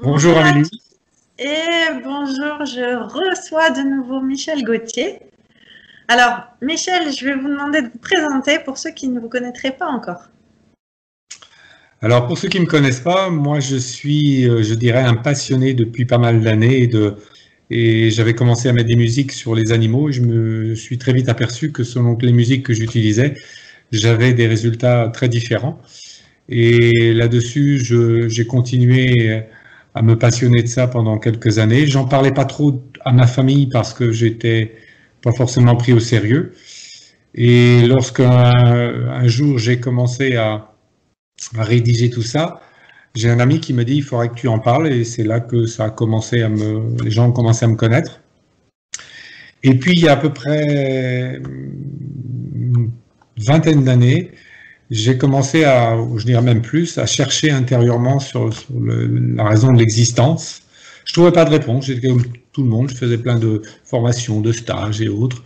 Bonjour Amélie. Et bonjour, je reçois de nouveau Michel Gauthier. Alors, Michel, je vais vous demander de vous présenter pour ceux qui ne vous connaîtraient pas encore. Alors, pour ceux qui ne me connaissent pas, moi, je suis, euh, je dirais, un passionné depuis pas mal d'années de, et j'avais commencé à mettre des musiques sur les animaux et je me suis très vite aperçu que selon les musiques que j'utilisais, j'avais des résultats très différents. Et là-dessus, j'ai continué à me passionner de ça pendant quelques années. J'en parlais pas trop à ma famille parce que j'étais pas forcément pris au sérieux. Et lorsqu'un un jour j'ai commencé à, à, rédiger tout ça, j'ai un ami qui me dit il faudrait que tu en parles et c'est là que ça a commencé à me, les gens ont commencé à me connaître. Et puis il y a à peu près une vingtaine d'années, j'ai commencé à, je dirais même plus, à chercher intérieurement sur, la raison de l'existence. Je trouvais pas de réponse. J'étais comme tout le monde. Je faisais plein de formations, de stages et autres.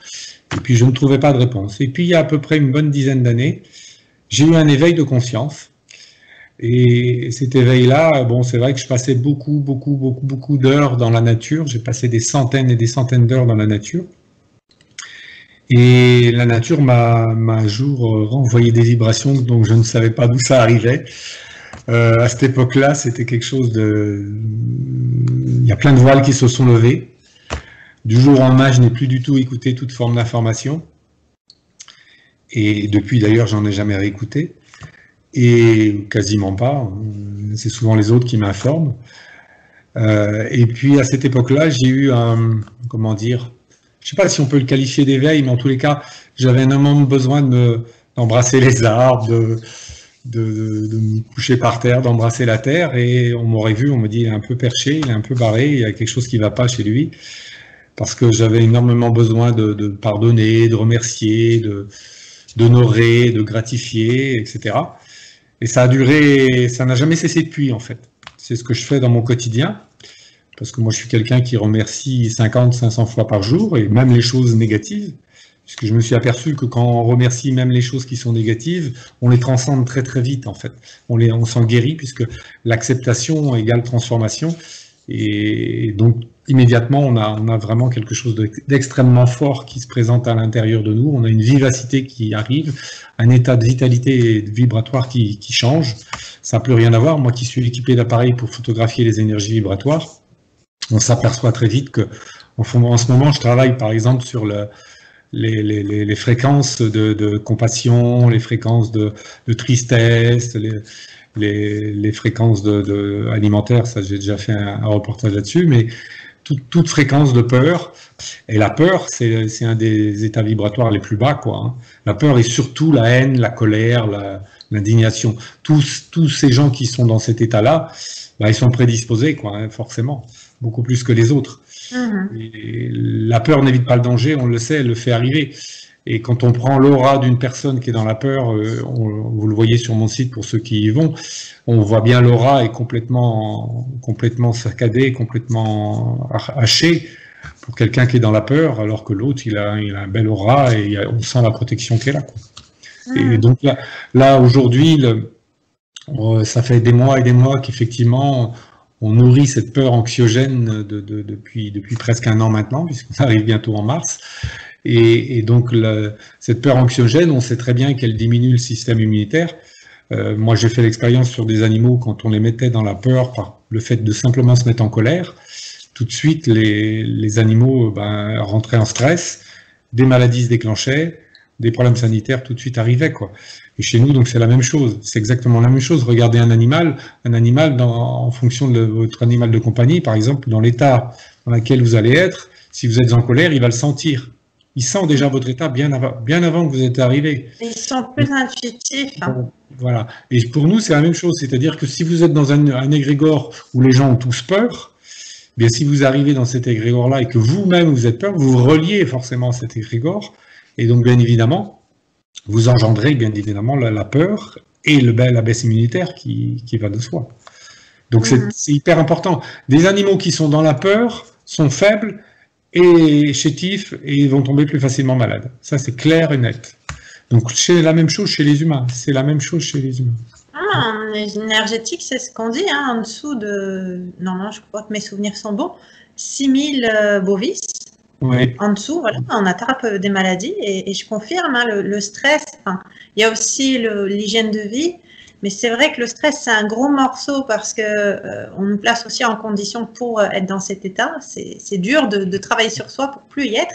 Et puis je ne trouvais pas de réponse. Et puis il y a à peu près une bonne dizaine d'années, j'ai eu un éveil de conscience. Et cet éveil-là, bon, c'est vrai que je passais beaucoup, beaucoup, beaucoup, beaucoup d'heures dans la nature. J'ai passé des centaines et des centaines d'heures dans la nature. Et la nature m'a un jour euh, renvoyé des vibrations, donc je ne savais pas d'où ça arrivait. Euh, à cette époque-là, c'était quelque chose de... Il y a plein de voiles qui se sont levés. Du jour au lendemain, je n'ai plus du tout écouté toute forme d'information. Et depuis d'ailleurs, j'en ai jamais réécouté. Et quasiment pas. C'est souvent les autres qui m'informent. Euh, et puis à cette époque-là, j'ai eu un, comment dire, je sais pas si on peut le qualifier d'éveil, mais en tous les cas, j'avais énormément besoin de d'embrasser les arbres, de, me coucher par terre, d'embrasser la terre, et on m'aurait vu, on me dit, il est un peu perché, il est un peu barré, il y a quelque chose qui ne va pas chez lui, parce que j'avais énormément besoin de, pardonner, de remercier, d'honorer, de gratifier, etc. Et ça a duré, ça n'a jamais cessé depuis, en fait. C'est ce que je fais dans mon quotidien parce que moi je suis quelqu'un qui remercie 50, 500 fois par jour, et même les choses négatives, puisque je me suis aperçu que quand on remercie même les choses qui sont négatives, on les transcende très très vite en fait. On, les, on s'en guérit, puisque l'acceptation égale transformation, et donc immédiatement on a, on a vraiment quelque chose d'extrêmement fort qui se présente à l'intérieur de nous, on a une vivacité qui arrive, un état de vitalité vibratoire qui, qui change, ça n'a plus rien à voir, moi qui suis équipé d'appareils pour photographier les énergies vibratoires, on s'aperçoit très vite que en, ce moment, je travaille par exemple sur le, les, fréquences de, compassion, les fréquences de, tristesse, les, fréquences alimentaires, ça j'ai déjà fait un, reportage là-dessus, mais toute fréquence de peur. Et la peur, c'est un des états vibratoires les plus bas. Quoi, hein. La peur est surtout la haine, la colère, l'indignation. tous, tous ces gens qui sont dans cet état-là, bah, ils sont prédisposés, quoi, hein, forcément beaucoup plus que les autres. Mhm. la peur n'évite pas le danger, on le sait, elle le fait arriver. Et quand on prend l'aura d'une personne qui est dans la peur, euh, vous le voyez sur mon site pour ceux qui y vont, on voit bien l'aura est complètement, complètement saccadée, complètement hachée pour quelqu'un qui est dans la peur, alors que l'autre, il a, il a un bel aura et on sent la protection qu'elle a. Et mhm. donc là, là aujourd'hui, ça fait des mois et des mois qu'effectivement, on nourrit cette peur anxiogène depuis, presque un an maintenant, puisqu'on arrive bientôt en mars. Et, donc, cette peur anxiogène, on sait très bien qu'elle diminue le système immunitaire. Euh, moi, j'ai fait l'expérience sur des animaux quand on les mettait dans la peur par le fait de simplement se mettre en colère. Tout de suite, les, animaux ben, rentraient en stress, des maladies se déclenchaient, des problèmes sanitaires tout de suite arrivaient. Quoi. Et chez nous, donc c'est la même chose. C'est exactement la même chose. Regardez un animal, un animal dans, en fonction de votre animal de compagnie, par exemple, dans l'état dans lequel vous allez être, si vous êtes en colère, il va le sentir. Il sent déjà votre état bien avant, bien avant que vous êtes arrivé. Ils sont plus intuitifs. Hein. Voilà. Et pour nous, c'est la même chose. C'est-à-dire que si vous êtes dans un, un égrégore où les gens ont tous peur, eh bien si vous arrivez dans cet égrégore-là et que vous-même vous êtes peur, vous vous reliez forcément à cet égrégore. Et donc, bien évidemment, vous engendrez bien évidemment la, peur et le, la baisse immunitaire qui, va de soi. Donc c'est hyper important. Des animaux qui sont dans la peur sont faibles et chétifs et vont tomber plus facilement malades. Ça c'est clair et net. Donc c'est la même chose chez les humains. C'est la même chose chez les humains. Ah, énergétique, c'est ce qu'on dit, hein, en dessous de, non, non, je crois que mes souvenirs sont bons, 6000 euh, bovis. Oui. En dessous, voilà, on attrape des maladies et, je confirme, hein, le, stress, il y a aussi l'hygiène de vie, mais c'est vrai que le stress, c'est un gros morceau parce que euh, on nous place aussi en condition pour euh, être dans cet état. C'est dur de, travailler sur soi pour plus y être.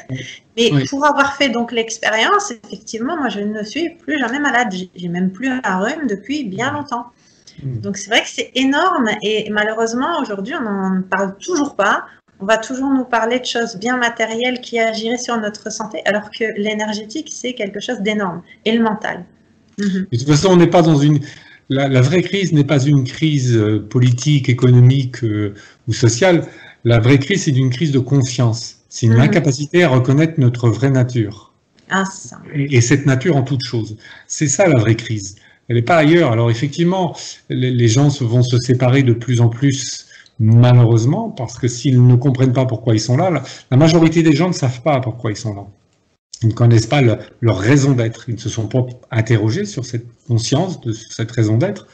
Mais pour avoir fait donc l'expérience, effectivement, moi, je ne suis plus jamais malade. J'ai même plus un rhume depuis bien longtemps. Donc c'est vrai que c'est énorme et malheureusement aujourd'hui on n'en parle toujours pas. On va toujours nous parler de choses bien matérielles qui agiraient sur notre santé, alors que l'énergétique c'est quelque chose d'énorme et le mental. Mhm. De toute façon, on n'est pas dans une la, vraie crise n'est pas une crise euh, politique, économique euh, ou sociale. La vraie crise, c'est une crise de confiance. C'est une mhm. incapacité à reconnaître notre vraie nature. Ah, et, cette nature en toute chose. C'est ça la vraie crise. Elle n'est pas ailleurs. Alors effectivement, les, gens vont se séparer de plus en plus malheureusement, parce que s'ils ne comprennent pas pourquoi ils sont là, la majorité des gens ne savent pas pourquoi ils sont là. Ils ne connaissent pas leur raison d'être. Ils ne se sont pas interrogés sur cette conscience, de cette raison d'être.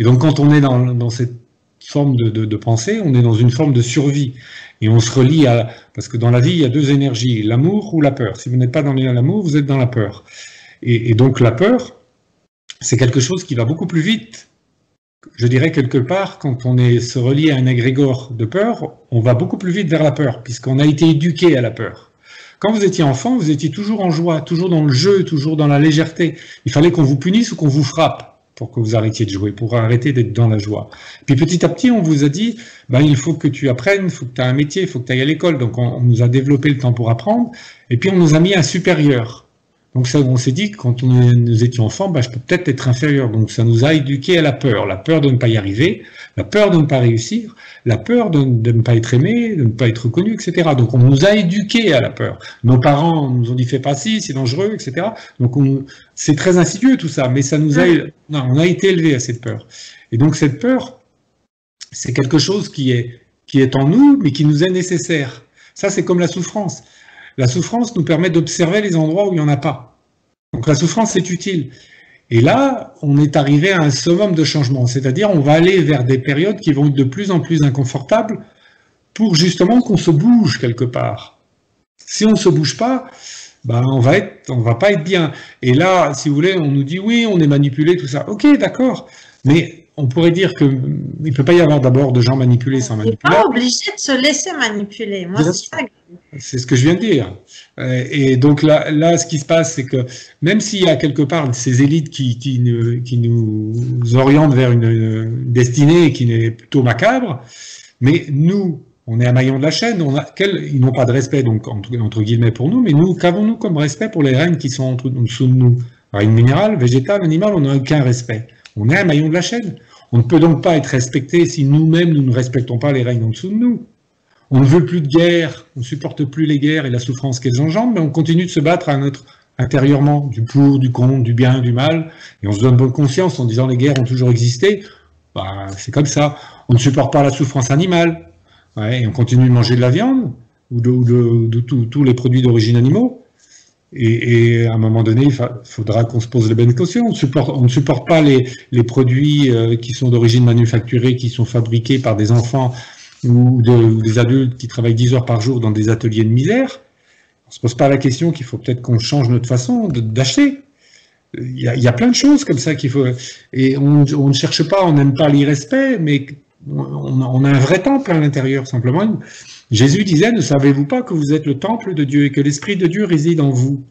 Et donc, quand on est dans, cette forme de, pensée, on est dans une forme de survie. Et on se relie à... Parce que dans la vie, il y a deux énergies, l'amour ou la peur. Si vous n'êtes pas dans l'amour, vous êtes dans la peur. Et, donc, la peur, c'est quelque chose qui va beaucoup plus vite. Je dirais quelque part, quand on est, se relie à un égrégore de peur, on va beaucoup plus vite vers la peur, puisqu'on a été éduqué à la peur. Quand vous étiez enfant, vous étiez toujours en joie, toujours dans le jeu, toujours dans la légèreté. Il fallait qu'on vous punisse ou qu'on vous frappe pour que vous arrêtiez de jouer, pour arrêter d'être dans la joie. Puis petit à petit, on vous a dit, ben, il faut que tu apprennes, il faut que tu aies un métier, il faut que tu ailles à l'école. Donc on, nous a développé le temps pour apprendre, et puis on nous a mis un supérieur. Donc ça, on s'est dit que quand nous étions enfants, ben, je peux peut-être être inférieur. Donc ça nous a éduqués à la peur, la peur de ne pas y arriver, la peur de ne pas réussir, la peur de, ne pas être aimé, de ne pas être reconnu, etc. Donc on nous a éduqués à la peur. Nos parents nous ont dit fais pas ci, c'est dangereux, etc. Donc c'est très insidieux tout ça, mais ça nous a, non, on a été élevés à cette peur. Et donc cette peur, c'est quelque chose qui est, qui est en nous, mais qui nous est nécessaire. Ça, c'est comme la souffrance. La souffrance nous permet d'observer les endroits où il n'y en a pas. Donc la souffrance, c'est utile. Et là, on est arrivé à un summum de changement, c'est-à-dire on va aller vers des périodes qui vont être de plus en plus inconfortables pour justement qu'on se bouge quelque part. Si on ne se bouge pas, ben on va on va pas être bien. Et là, si vous voulez, on nous dit oui, on est manipulé, tout ça. Ok, d'accord, mais on pourrait dire que il ne peut pas y avoir d'abord de gens manipulés sans manipuler. On n'est pas obligé de se laisser manipuler. Moi, c'est ce que je viens de dire. Euh, et donc là, là ce qui se passe, c'est que même s'il y a quelque part ces élites qui, qui, nous, orientent vers une, destinée qui est plutôt macabre, mais nous, on est un maillon de la chaîne, on a, ils n'ont pas de respect, donc entre, guillemets pour nous, mais nous, qu'avons-nous comme respect pour les règnes qui sont en dessous de nous? Règne minéral, végétal, animal, on n'a aucun respect. On est un maillon de la chaîne. On ne peut donc pas être respecté si nous-mêmes nous ne respectons pas les règnes en dessous de nous. On ne veut plus de guerre, on ne supporte plus les guerres et la souffrance qu'elles engendrent, mais on continue de se battre à notre intérieurement, du pour, du contre, du bien, du mal, et on se donne bonne conscience en disant les guerres ont toujours existé. Bah, c'est comme ça. On ne supporte pas la souffrance animale, et on continue de manger de la viande ou de, tous les produits d'origine animaux. Et, à un moment donné, il faudra qu'on se pose les bonnes questions. On, ne supporte pas les, produits euh, qui sont d'origine manufacturée, qui sont fabriqués par des enfants ou, des adultes qui travaillent 10 heures par jour dans des ateliers de misère. On ne se pose pas la question qu'il faut peut-être qu'on change notre façon d'acheter. Il, y, a, plein de choses comme ça qu'il faut. Et on, ne cherche pas, on n'aime pas l'irrespect, mais on, on, a un vrai temple à l'intérieur, simplement. Jésus disait, ne savez-vous pas que vous êtes le temple de Dieu et que l'Esprit de Dieu réside en vous?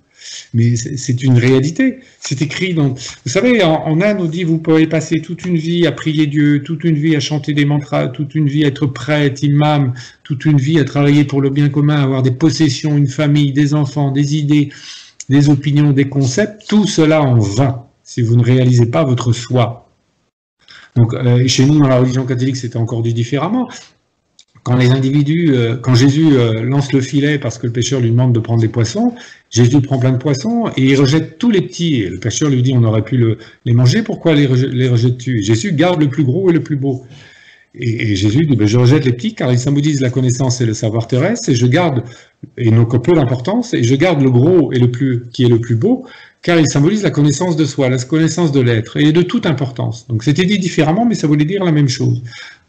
Mais c'est une réalité. C'est écrit dans. Vous savez, en, Inde, on dit vous pouvez passer toute une vie à prier Dieu, toute une vie à chanter des mantras, toute une vie à être prêtre, imam, toute une vie à travailler pour le bien commun, avoir des possessions, une famille, des enfants, des idées, des opinions, des concepts. Tout cela en vain si vous ne réalisez pas votre soi. Donc, euh, chez nous, dans la religion catholique, c'était encore dit différemment quand les individus, euh, quand Jésus euh, lance le filet parce que le pêcheur lui demande de prendre des poissons, Jésus prend plein de poissons et il rejette tous les petits. le pêcheur lui dit on aurait pu les manger, pourquoi les, rejettes-tu Jésus garde le plus gros et le plus beau. Et, Jésus dit ben, je rejette les petits car ils symbolisent la connaissance et le savoir terrestre et je garde, et que peu d'importance, et je garde le gros et le plus, qui est le plus beau car il symbolise la connaissance de soi, la connaissance de l'être, et de toute importance. Donc c'était dit différemment, mais ça voulait dire la même chose.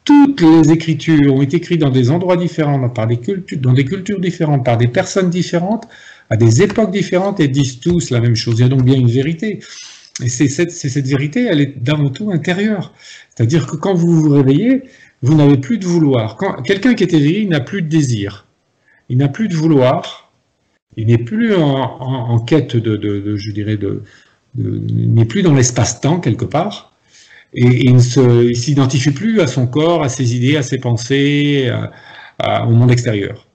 Toutes les écritures ont été écrites dans des endroits différents, dans des cultures différentes, par des personnes différentes, à des époques différentes, et disent tous la même chose. Il y a donc bien une vérité. Et c'est cette, vérité, elle est d'avant tout intérieure. C'est-à-dire que quand vous vous réveillez, vous n'avez plus de vouloir. Quelqu'un qui est éveillé, il n'a plus de désir. Il n'a plus de vouloir, il n'est plus en, quête de, je dirais, de, il n'est plus dans l'espace-temps quelque part, et, il ne s'identifie plus à son corps, à ses idées, à ses pensées, au monde extérieur.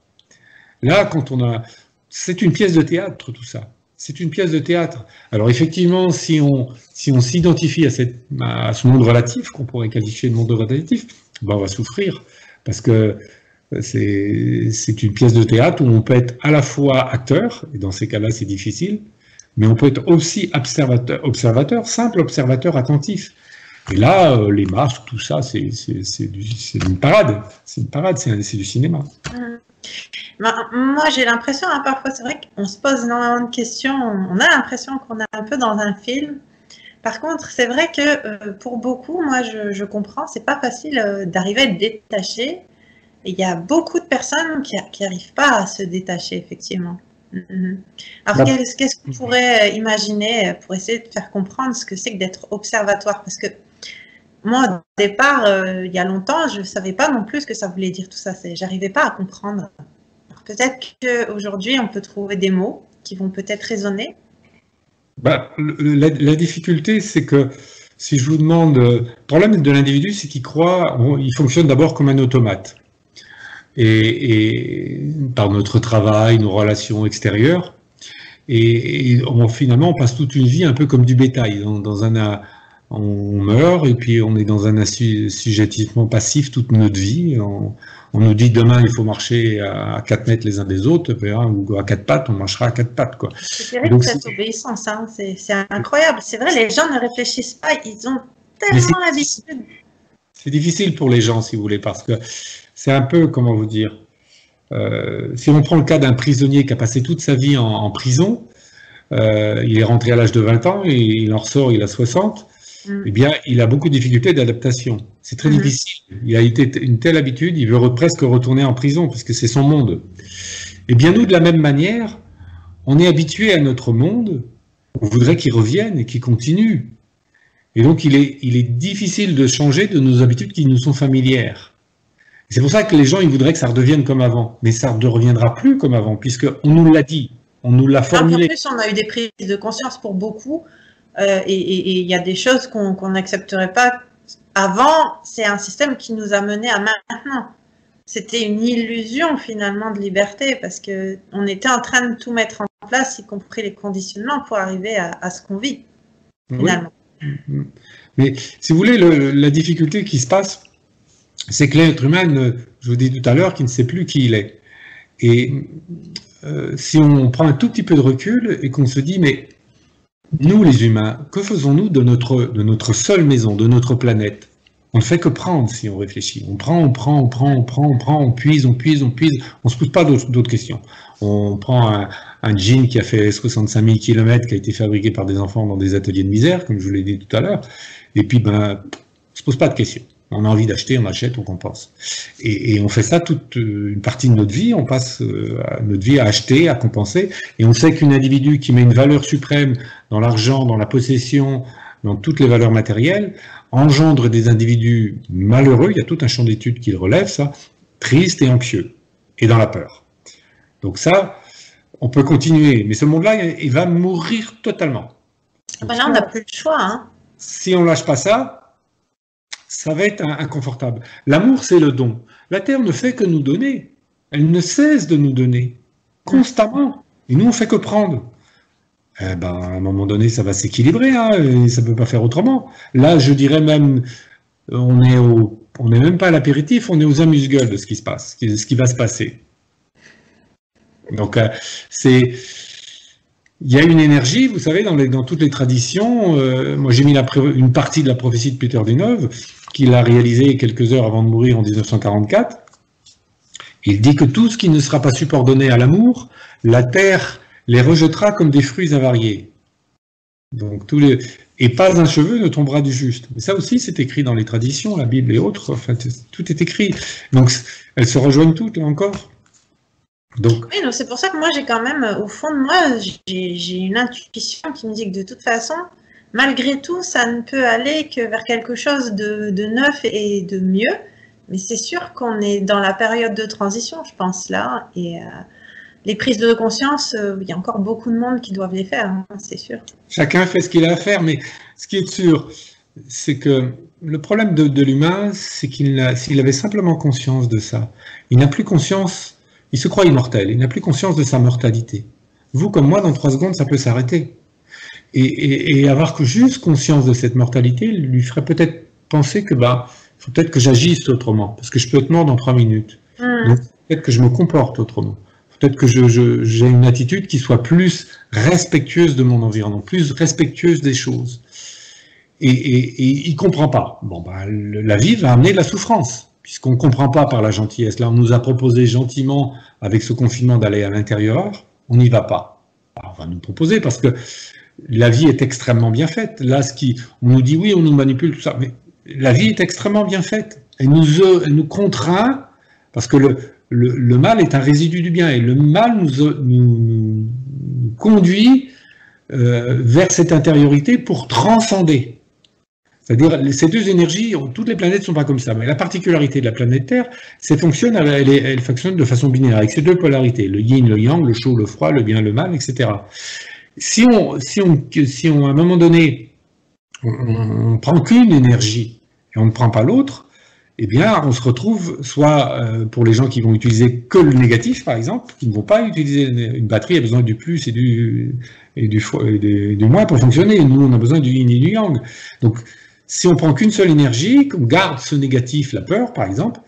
Là, quand on a, c'est une pièce de théâtre tout ça. C'est une pièce de théâtre. Alors effectivement, si on si on s'identifie à, à ce monde relatif qu'on pourrait qualifier de monde relatif, ben on va souffrir parce que c'est une pièce de théâtre où on peut être à la fois acteur, et dans ces cas-là c'est difficile, mais on peut être aussi observateur, simple observateur attentif. Et là, euh, les masques, tout ça, c'est une parade. C'est une parade, c'est du cinéma. Mmh. Ben, moi, j'ai l'impression, hein, parfois, c'est vrai qu'on se pose énormément de questions. On a l'impression qu'on est un peu dans un film. Par contre, c'est vrai que euh, pour beaucoup, moi, je, je comprends, c'est pas facile euh, d'arriver à être détaché il y a beaucoup de personnes qui n'arrivent pas à se détacher, effectivement. Mm-hmm. Alors, bah, qu'est-ce qu'on pourrait imaginer pour essayer de faire comprendre ce que c'est que d'être observatoire? Parce que moi, au départ, euh, il y a longtemps, je ne savais pas non plus ce que ça voulait dire tout ça. J'arrivais pas à comprendre. Peut-être qu'aujourd'hui, on peut trouver des mots qui vont peut-être résonner. Bah, la, difficulté, c'est que si je vous demande, le problème de l'individu, c'est qu'il croit, il fonctionne d'abord comme un automate et, par notre travail, nos relations extérieures. Et, finalement, on passe toute une vie un peu comme du bétail. Dans, un, on meurt et puis on est dans un assujettissement passif toute notre vie. On, nous dit demain il faut marcher à 4 mètres les uns des autres, ou à quatre pattes, on marchera à quatre pattes. C'est terrible cette obéissance, hein. c'est incroyable. C'est vrai, les gens ne réfléchissent pas, ils ont tellement l'habitude. C'est difficile pour les gens, si vous voulez, parce que c'est un peu, comment vous dire, euh, si on prend le cas d'un prisonnier qui a passé toute sa vie en, prison, euh, il est rentré à l'âge de 20 ans et il en ressort, il a 60, mm. eh bien, il a beaucoup de difficultés d'adaptation. C'est très mm-hmm. difficile. Il a été une telle habitude, il veut presque retourner en prison parce que c'est son monde. Eh bien, nous, de la même manière, on est habitué à notre monde, on voudrait qu'il revienne et qu'il continue. Et donc, il est, il est difficile de changer de nos habitudes qui nous sont familières. C'est pour ça que les gens, ils voudraient que ça redevienne comme avant. Mais ça ne reviendra plus comme avant, puisqu'on nous l'a dit, on nous l'a formulé. En plus, on a eu des prises de conscience pour beaucoup, euh, et il y a des choses qu'on n'accepterait pas. Avant, c'est un système qui nous a menés à maintenant. C'était une illusion finalement de liberté, parce qu'on était en train de tout mettre en place, y compris les conditionnements, pour arriver à, ce qu'on vit, finalement. Mais si vous voulez, la difficulté qui se passe, c'est que l'être humain, je vous dis tout à l'heure, qui ne sait plus qui il est. Et euh, si on prend un tout petit peu de recul et qu'on se dit, mais nous les humains, que faisons-nous de notre, de notre seule maison, de notre planète? On ne fait que prendre si on réfléchit. On prend, on prend, on prend, on prend, on prend, on puise, on puise, on puise. On ne se pose pas d'autres questions. On prend un, jean qui a fait 65 000 km, qui a été fabriqué par des enfants dans des ateliers de misère, comme je vous l'ai dit tout à l'heure. Et puis, ben, on ne se pose pas de questions. On a envie d'acheter, on achète, on compense. Et, on fait ça toute une partie de notre vie, on passe euh, notre vie à acheter, à compenser, et on sait qu'un individu qui met une valeur suprême dans l'argent, dans la possession, dans toutes les valeurs matérielles, engendre des individus malheureux, il y a tout un champ d'études qui le relève, ça, tristes et anxieux, et dans la peur. Donc ça, on peut continuer, mais ce monde-là, il va mourir totalement. Là, on n'a plus le choix. Hein. Si on lâche pas ça, ça va être inconfortable. L'amour, c'est le don. La Terre ne fait que nous donner. Elle ne cesse de nous donner, constamment. Et nous, on fait que prendre. Eh ben, à un moment donné, ça va s'équilibrer, hein, ça ne peut pas faire autrement. Là, je dirais même, on est au, on n'est même pas à l'apéritif, on est aux amuse-gueules de ce qui se passe, ce qui va se passer. Donc, euh, c'est, il y a une énergie, vous savez, dans, toutes les traditions. Euh, moi, j'ai mis une partie de la prophétie de Peter Deneuve, qu'il a réalisé quelques heures avant de mourir en 1944. Il dit que tout ce qui ne sera pas subordonné à l'amour, la terre les rejettera comme des fruits avariés. Donc tous les et pas un cheveu ne tombera du juste. Mais ça aussi, c'est écrit dans les traditions, la Bible et autres. Enfin, tout est écrit. Donc elles se rejoignent toutes là encore. Donc... Oui, donc c'est pour ça que moi j'ai quand même, au fond de moi, j'ai une intuition qui me dit que de toute façon, malgré tout, ça ne peut aller que vers quelque chose de, neuf et de mieux. Mais c'est sûr qu'on est dans la période de transition, je pense là, et euh, les prises de conscience, euh, il y a encore beaucoup de monde qui doivent les faire, hein, c'est sûr. Chacun fait ce qu'il a à faire, mais ce qui est sûr, c'est que le problème de, l'humain, c'est qu'il avait simplement conscience de ça, il n'a plus conscience, il se croit immortel, il n'a plus conscience de sa mortalité. Vous comme moi, dans trois secondes, ça peut s'arrêter. Et, avoir que juste conscience de cette mortalité lui ferait peut-être penser que bah, faut peut-être que j'agisse autrement, parce que je peux être mort dans trois minutes. Mmh. Donc peut-être que je me comporte autrement. Peut-être que j'ai une attitude qui soit plus respectueuse de mon environnement, plus respectueuse des choses. Et, et, il comprend pas. Bon, bah, la vie va amener de la souffrance, puisqu'on ne comprend pas par la gentillesse. Là, on nous a proposé gentiment, avec ce confinement, d'aller à l'intérieur. On n'y va pas. on va nous proposer parce que la vie est extrêmement bien faite. Là, ce qui, on nous dit oui, on nous manipule, tout ça, mais la vie est extrêmement bien faite. Elle nous, elle nous contraint, parce que le, mal est un résidu du bien et le mal nous, conduit euh, vers cette intériorité pour transcender. C'est-à-dire, ces deux énergies, toutes les planètes ne sont pas comme ça, mais la particularité de la planète Terre, c'est fonctionne, elle, elle, fonctionne de façon binaire, avec ces deux polarités, le yin, le yang, le chaud, le froid, le bien, le mal, etc. Si on, à un moment donné, on prend qu'une énergie et on ne prend pas l'autre, eh bien, on se retrouve soit euh, pour les gens qui vont utiliser que le négatif, par exemple, qui ne vont pas utiliser une batterie, a besoin du plus et du, et du, moins pour fonctionner. Nous, on a besoin du yin et du yang. Donc, si on prend qu'une seule énergie, qu'on garde ce négatif, la peur, par exemple,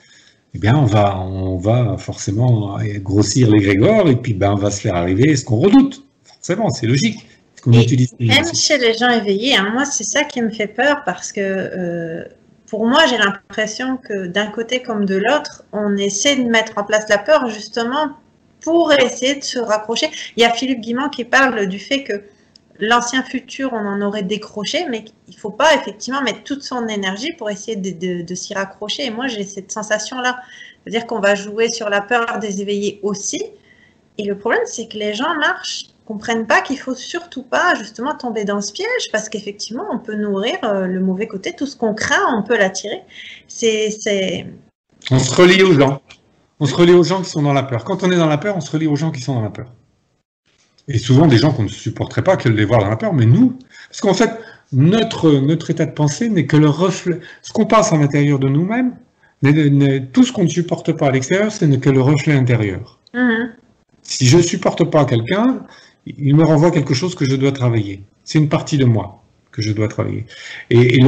eh bien, on va, on va forcément grossir les grégores et puis ben, on va se faire arriver ce qu'on redoute. Forcément, c'est logique. même chez les gens éveillés, hein, moi, c'est ça qui me fait peur parce que euh, pour moi, j'ai l'impression que d'un côté comme de l'autre, on essaie de mettre en place la peur justement pour essayer de se raccrocher. Il y a Philippe Guimand qui parle du fait que l'ancien futur, on en aurait décroché, mais il ne faut pas effectivement mettre toute son énergie pour essayer de, s'y raccrocher. Et moi, j'ai cette sensation-là. C'est-à-dire qu'on va jouer sur la peur des éveillés aussi. Et le problème, c'est que les gens marchent comprennent pas qu'il faut surtout pas justement tomber dans ce piège parce qu'effectivement on peut nourrir euh, le mauvais côté, tout ce qu'on craint on peut l'attirer. C'est, On se relie aux gens. On se relie aux gens qui sont dans la peur. Quand on est dans la peur, on se relie aux gens qui sont dans la peur. Et souvent des gens qu'on ne supporterait pas que de les voir dans la peur, mais nous, parce qu'en fait, notre, notre état de pensée n'est que le reflet. Ce qu'on passe à l'intérieur de nous-mêmes, tout ce qu'on ne supporte pas à l'extérieur, ce n'est que le reflet intérieur. Mm-hmm. Si je ne supporte pas quelqu'un, il me renvoie quelque chose que je dois travailler. C'est une partie de moi que je dois travailler. Et,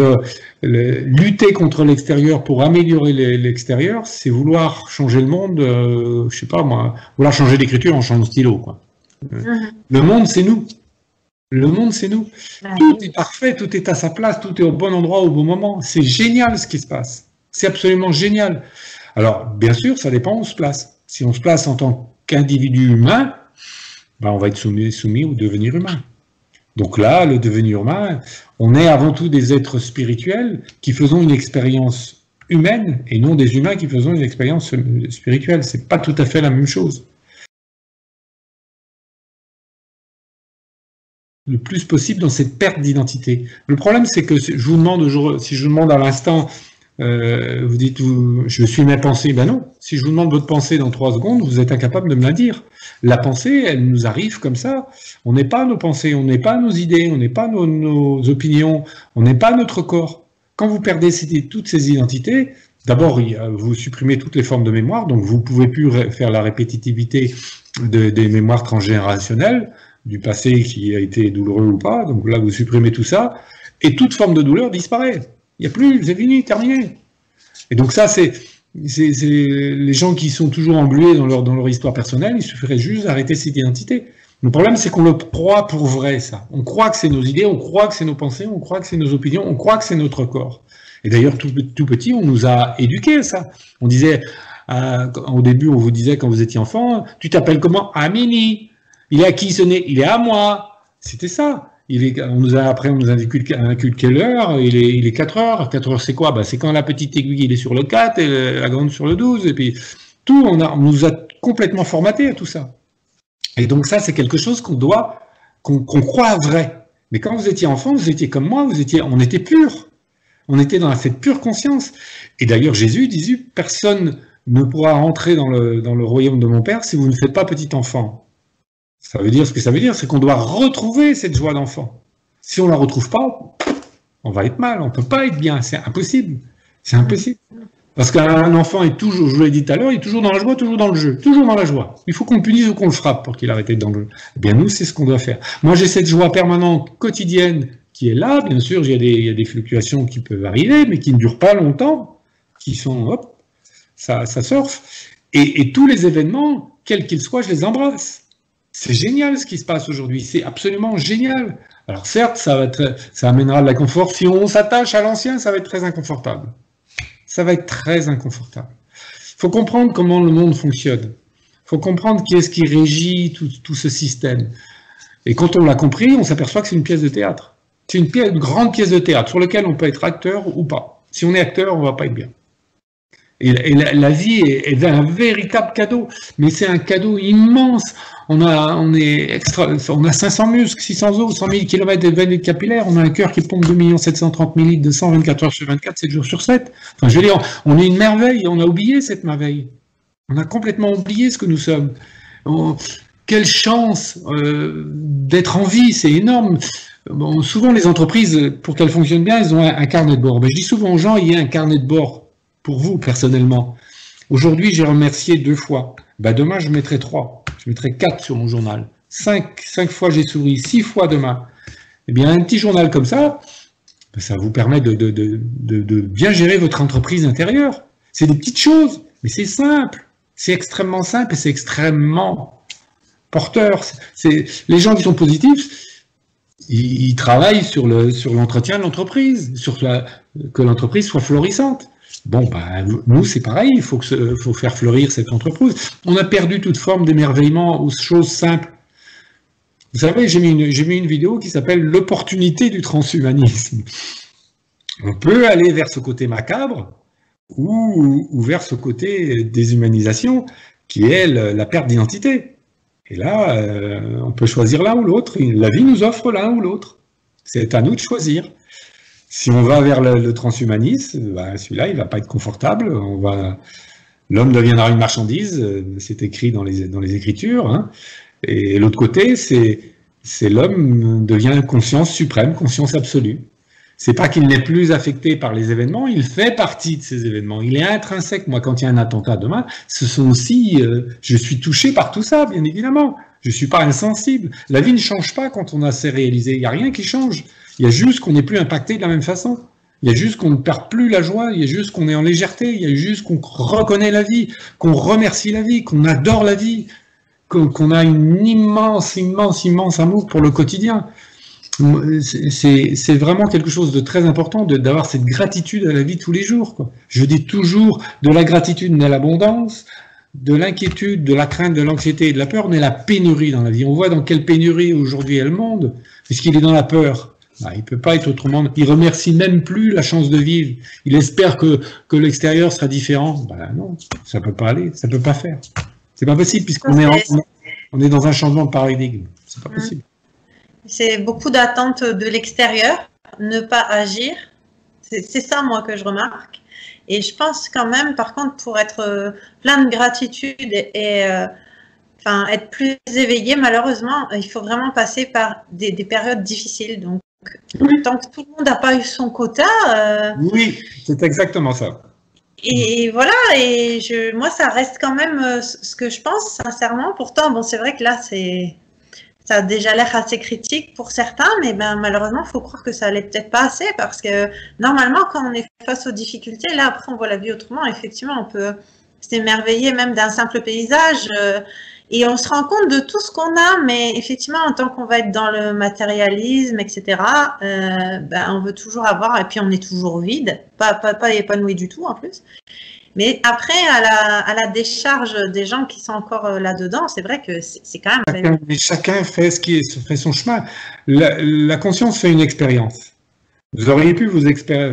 lutter contre l'extérieur pour améliorer l'extérieur, c'est vouloir changer le monde, euh, je sais pas moi, vouloir changer l'écriture en changeant de stylo. Quoi. Mhm. Le monde, c'est nous. Le monde, c'est nous. Tout est parfait, tout est à sa place, tout est au bon endroit au bon moment. C'est génial ce qui se passe. C'est absolument génial. Alors, bien sûr, ça dépend où on se place. Si on se place en tant qu'individu humain, ben, on va être soumis, au devenir humain. Donc là, le devenir humain, on est avant tout des êtres spirituels qui faisons une expérience humaine et non des humains qui faisons une expérience spirituelle. C'est pas tout à fait la même chose. Le plus possible dans cette perte d'identité. Le problème, c'est que je vous demande si je vous demande à l'instant euh, vous dites, je suis mes pensées. Ben non, si je vous demande votre pensée dans trois secondes, vous êtes incapable de me la dire. La pensée, elle nous arrive comme ça. On n'est pas nos pensées, on n'est pas nos idées, on n'est pas nos, opinions, on n'est pas notre corps. Quand vous perdez toutes ces identités, d'abord, vous supprimez toutes les formes de mémoire, donc vous ne pouvez plus faire la répétitivité des mémoires transgénérationnelles, du passé qui a été douloureux ou pas. Donc là, vous supprimez tout ça, et toute forme de douleur disparaît. Il n'y a plus, c'est fini, terminé. Et donc ça, c'est les gens qui sont toujours englués dans leur, histoire personnelle, il suffirait juste d'arrêter cette identité. Le problème, c'est qu'on le croit pour vrai, ça. On croit que c'est nos idées, on croit que c'est nos pensées, on croit que c'est nos opinions, on croit que c'est notre corps. Et d'ailleurs, tout, petit, on nous a éduqués à ça. On disait, euh, au début, on vous disait quand vous étiez enfant, tu t'appelles comment? Amini. Il est à qui ce n'est Il est à moi. C'était ça. On nous a, après, on nous a inculqué l'heure, il est, il est 4 heures. 4 heures, c'est quoi? Bah, C'est quand la petite aiguille, il est sur le 4 et la grande sur le 12. Et puis, tout, on, a, nous a complètement formaté à tout ça. Et donc, ça, c'est quelque chose qu'on doit, qu'on croit vrai. Mais quand vous étiez enfant, vous étiez comme moi, vous étiez, on était pur. On était dans cette pure conscience. Et d'ailleurs, Jésus disait, personne ne pourra rentrer dans le, dans le royaume de mon Père si vous ne faites pas petit enfant. Ça veut dire ce que ça veut dire, c'est qu'on doit retrouver cette joie d'enfant. Si on ne la retrouve pas, on va être mal, on ne peut pas être bien, c'est impossible. C'est impossible. Parce qu'un enfant est toujours, je vous l'ai dit tout à l'heure, il est toujours dans la joie, toujours dans le jeu, toujours dans la joie. Il faut qu'on le punisse ou qu'on le frappe pour qu'il arrête d'être dans le jeu. Eh bien, nous, c'est ce qu'on doit faire. Moi, j'ai cette joie permanente, quotidienne, qui est là. Bien sûr, il y, a des, fluctuations qui peuvent arriver, mais qui ne durent pas longtemps, qui sont, hop, ça, surfe. Et tous les événements, quels qu'ils soient, je les embrasse. C'est génial ce qui se passe aujourd'hui, c'est absolument génial. Alors certes, ça, va être, ça amènera de la confort. Si on s'attache à l'ancien, ça va être très inconfortable. Ça va être très inconfortable. Il faut comprendre comment le monde fonctionne. Il faut comprendre qui est-ce qui régit tout, ce système. Et quand on l'a compris, on s'aperçoit que c'est une pièce de théâtre. C'est une, une grande pièce de théâtre sur laquelle on peut être acteur ou pas. Si on est acteur, on va pas être bien. Et, la, vie est, un véritable cadeau, mais c'est un cadeau immense. On a, on est extra, on a 500 muscles, 600 os, 100 000 km de veines capillaires, on a un cœur qui pompe 2 730 000 litres de 124 heures sur 24, 7 jours sur 7. Enfin, je veux dire, on est une merveille, on a oublié cette merveille. On a complètement oublié ce que nous sommes. quelle chance euh, d'être en vie, c'est énorme. Souvent, les entreprises, pour qu'elles fonctionnent bien, elles ont un, carnet de bord. Mais je dis souvent aux gens, il y a un carnet de bord pour vous personnellement. Aujourd'hui, j'ai remercié deux fois. Bah, demain, je mettrai trois. Je mettrai quatre sur mon journal. Cinq, cinq fois j'ai souri, six fois demain. Eh bien, un petit journal comme ça, bah, ça vous permet de, bien gérer votre entreprise intérieure. C'est des petites choses, mais c'est simple. C'est extrêmement simple et c'est extrêmement porteur. C'est les gens qui sont positifs, ils, travaillent sur le sur l'entretien de l'entreprise, sur que l'entreprise soit florissante. Bon, bah, nous, c'est pareil, il faut, faire fleurir cette entreprise. On a perdu toute forme d'émerveillement aux choses simples. Vous savez, j'ai mis, une vidéo qui s'appelle L'opportunité du transhumanisme. On peut aller vers ce côté macabre ou, ou vers ce côté déshumanisation qui est la perte d'identité. Et là, euh, on peut choisir l'un ou l'autre. La vie nous offre l'un ou l'autre. C'est à nous de choisir. Si on va vers le, transhumanisme, bah, celui-là, il va pas être confortable. L'homme deviendra une marchandise. Euh, c'est écrit dans les, Écritures. Hein. Et l'autre côté, c'est, l'homme devient conscience suprême, conscience absolue. C'est pas qu'il n'est plus affecté par les événements, il fait partie de ces événements. Il est intrinsèque. Moi, quand il y a un attentat demain, ce sont aussi, euh, je suis touché par tout ça, bien évidemment. Je suis pas insensible. La vie ne change pas quand on a assez réalisé. Il n'y a rien qui change. Il y a juste qu'on n'est plus impacté de la même façon. Il y a juste qu'on ne perd plus la joie, il y a juste qu'on est en légèreté, il y a juste qu'on reconnaît la vie, qu'on remercie la vie, qu'on adore la vie, qu'on a une immense, immense, immense amour pour le quotidien. C'est vraiment quelque chose de très important d'avoir cette gratitude à la vie tous les jours. Je dis toujours de la gratitude naît l'abondance, de l'inquiétude, de la crainte, de l'anxiété et de la peur naît la pénurie dans la vie. On voit dans quelle pénurie aujourd'hui est le monde, puisqu'il est dans la peur. Bah, il ne peut pas être autrement. Il remercie même plus la chance de vivre. Il espère que, que l'extérieur sera différent. Bah, non, ça ne peut pas aller, ça ne peut pas faire. C'est pas possible puisqu'on est, on est dans un changement de paradigme. C'est pas mmh. possible. C'est beaucoup d'attentes de l'extérieur, ne pas agir. C'est ça, moi, que je remarque. Et je pense quand même, par contre, pour être euh, plein de gratitude et, euh, enfin, être plus éveillé, malheureusement, il faut vraiment passer par des, des périodes difficiles. Donc, Tant que tout le monde n'a pas eu son quota. Euh, oui, c'est exactement ça. Et voilà, et je, moi, ça reste quand même euh, ce que je pense, sincèrement. Pourtant, bon, c'est vrai que là, c'est, ça a déjà l'air assez critique pour certains, mais ben, malheureusement, il faut croire que ça allait peut-être pas assez, parce que normalement, quand on est face aux difficultés, là, après, on voit la vie autrement. Effectivement, on peut s'émerveiller même d'un simple paysage. Euh, et on se rend compte de tout ce qu'on a, mais effectivement, en tant qu'on va être dans le matérialisme, etc., euh, ben, on veut toujours avoir, et puis on est toujours vide, pas, pas, pas épanoui du tout en plus. Mais après, à la, décharge des gens qui sont encore euh, là-dedans, c'est vrai que c'est quand même. Chacun, mais chacun fait, ce qui est, fait son chemin. La, conscience fait une expérience. Vous auriez pu vous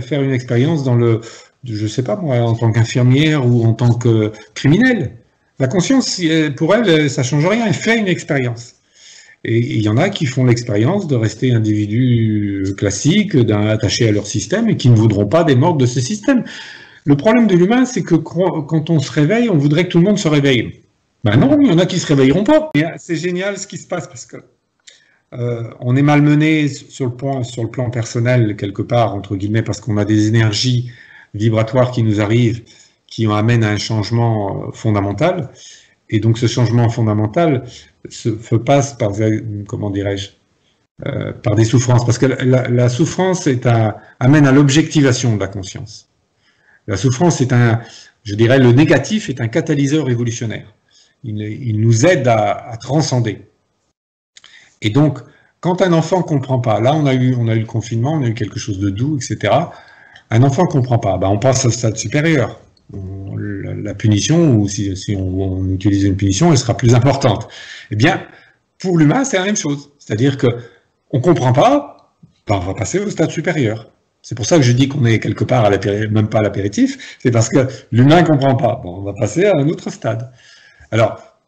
faire une expérience dans le, je ne sais pas moi, en tant qu'infirmière ou en tant que criminel. La conscience, pour elle, ça ne change rien. Elle fait une expérience. Et il y en a qui font l'expérience de rester individus classiques, attachés à leur système et qui ne voudront pas des morts de ce système. Le problème de l'humain, c'est que quand on se réveille, on voudrait que tout le monde se réveille. Ben non, il y en a qui se réveilleront pas. C'est génial ce qui se passe parce que euh, on est malmené sur le plan personnel quelque part entre guillemets parce qu'on a des énergies vibratoires qui nous arrivent, qui amènent à un changement euh, fondamental. Et donc ce changement fondamental se, passe par, comment dirais-je, euh, par des souffrances, parce que la, souffrance amène à l'objectivation de la conscience. La souffrance est un, je dirais, le négatif est un catalyseur évolutionnaire. Il, nous aide à, transcender. Et donc, quand un enfant comprend pas, là on a eu, on a eu le confinement, on a eu quelque chose de doux, etc. Un enfant comprend pas, ben on passe au stade supérieur la, punition, ou si, on, utilise une punition, elle sera plus importante. Eh bien, pour l'humain, c'est la même chose. C'est-à-dire que on comprend pas, ben, on va passer au stade supérieur. C'est pour ça que je dis qu'on est quelque part à même pas à l'apéritif, c'est parce que l'humain comprend pas. Bon, on va passer à un autre stade. Alors,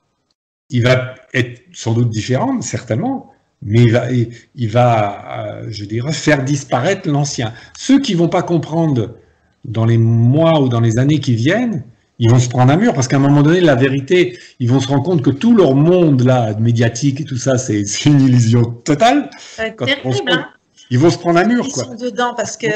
il va être sans doute différent, certainement, mais il va, il va euh, je dirais, faire disparaître l'ancien. Ceux qui vont pas comprendre dans les mois ou dans les années qui viennent, ils vont se prendre un mur parce qu'à un moment donné, la vérité, ils vont se rendre compte que tout leur monde là, médiatique et tout ça, c'est une illusion totale. terrible, hein. Ils vont se prendre un mur. Ils quoi. sont dedans parce que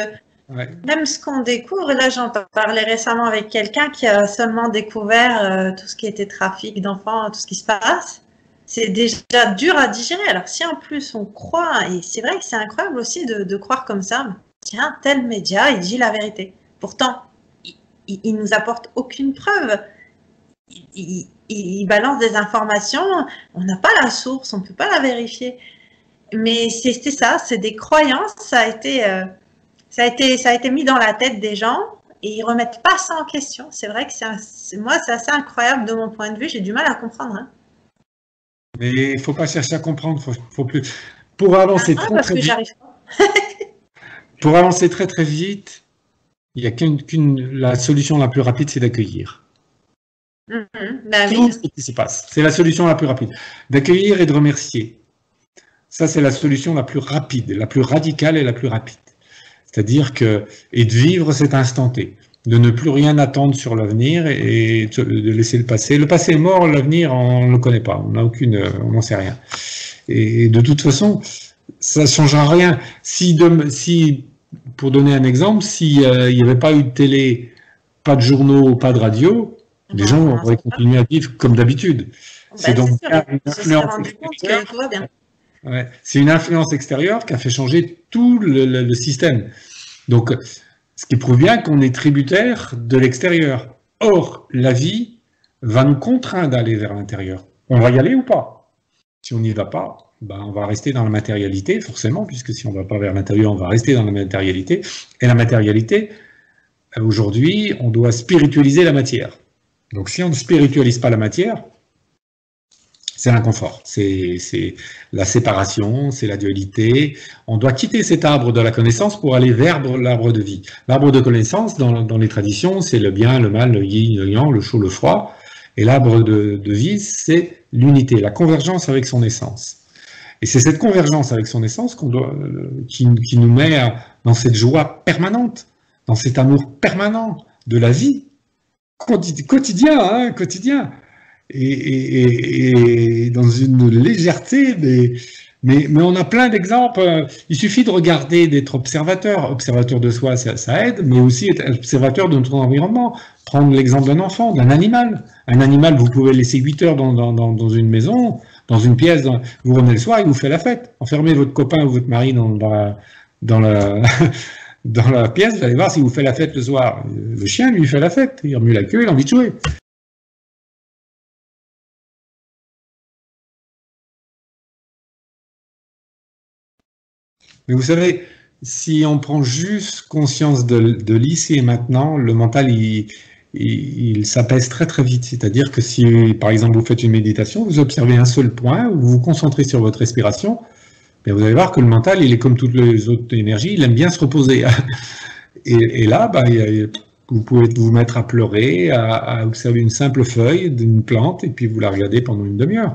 même ce qu'on découvre, là j'en parlais récemment avec quelqu'un qui a seulement découvert euh, tout ce qui était trafic d'enfants, tout ce qui se passe. C'est déjà dur à digérer. Alors si en plus on croit, et c'est vrai que c'est incroyable aussi de, de croire comme ça, tiens, tel média, il dit la vérité. Pourtant, il, il nous apporte aucune preuve. Il, balance des informations, on n'a pas la source, on ne peut pas la vérifier. Mais c'est ça, c'est des croyances, ça a, été, euh, ça, a été, ça a été mis dans la tête des gens et ils remettent pas ça en question. C'est vrai que c'est moi, c'est assez incroyable de mon point de vue, j'ai du mal à comprendre. Hein. Mais il ne faut pas chercher à comprendre, faut, plus. Pour avancer ah, très, très vite. pour avancer très très vite, il y a qu'une, la solution la plus rapide, c'est d'accueillir. Mm-hmm. Bah ce qui se passe. C'est la solution la plus rapide. D'accueillir et de remercier. Ça, c'est la solution la plus rapide, la plus radicale et la plus rapide. C'est-à-dire que, et de vivre cet instant T, de ne plus rien attendre sur l'avenir et de laisser le passé. Le passé est mort, l'avenir, on ne le connaît pas, on n'a aucune, on n'en sait rien. Et de toute façon, ça ne changera rien. Si, de, si pour donner un exemple, s'il euh, n'y avait pas eu de télé, pas de journaux, pas de radio, les gens auraient continué à vivre comme d'habitude. Bah, c'est donc une influence C'est une influence extérieure qui a fait changer tout le, système. Donc, ce qui prouve bien qu'on est tributaire de l'extérieur. Or, la vie va nous contraindre d'aller vers l'intérieur. On va y aller ou pas? Si on n'y va pas, ben, on va rester dans la matérialité, forcément, puisque si on ne va pas vers l'intérieur, on va rester dans la matérialité. Et la matérialité, euh, aujourd'hui, on doit spiritualiser la matière. Donc si on ne spiritualise pas la matière, c'est l'inconfort, c'est la séparation, c'est la dualité. On doit quitter cet arbre de la connaissance pour aller vers l'arbre de vie. L'arbre de connaissance, dans, les traditions, c'est le bien, le mal, le yin, le yang, le chaud, le froid. Et l'arbre de vie, c'est l'unité, la convergence avec son essence. Et c'est cette convergence avec son essence euh, qui, nous met dans cette joie permanente, dans cet amour permanent de la vie, quotidien, hein, quotidien, et, dans une légèreté, mais, on a plein d'exemples. Il suffit de regarder, d'être observateur. Observateur de soi, ça, aide, mais aussi être observateur de notre environnement. Prendre l'exemple d'un enfant, d'un animal. Un animal, vous pouvez laisser 8 heures dans une maison, dans une pièce, vous revenez le soir, il vous fait la fête. Enfermez votre copain ou votre mari dans, la, pièce, vous allez voir s'il vous fait la fête le soir. Le chien, lui, fait la fête. Il remue la queue, il a envie de jouer. Mais vous savez, si on prend juste conscience de, de l'ici et maintenant, le mental, il, il, s'apaise très très vite. C'est-à-dire que si, par exemple, vous faites une méditation, vous observez un seul point, vous vous concentrez sur votre respiration, mais vous allez voir que le mental, il est comme toutes les autres énergies, il aime bien se reposer. Et, là, bah, vous pouvez vous mettre à pleurer, à, observer une simple feuille d'une plante, et puis vous la regardez pendant une demi-heure.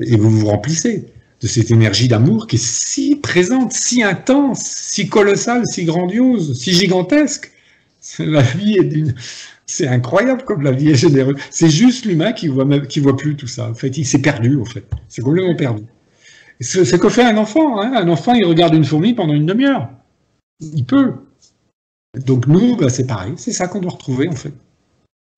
Et vous vous remplissez de cette énergie d'amour qui est si présente, si intense, si colossale, si grandiose, si gigantesque. La vie est d'une c'est incroyable comme la vie est généreuse. C'est juste l'humain qui voit qui voit plus tout ça. En fait, il s'est perdu. En fait, c'est complètement perdu. C'est ce que fait un enfant. Hein. Un enfant, il regarde une fourmi pendant une demi-heure. Il peut. Donc nous, bah, c'est pareil. C'est ça qu'on doit retrouver en fait.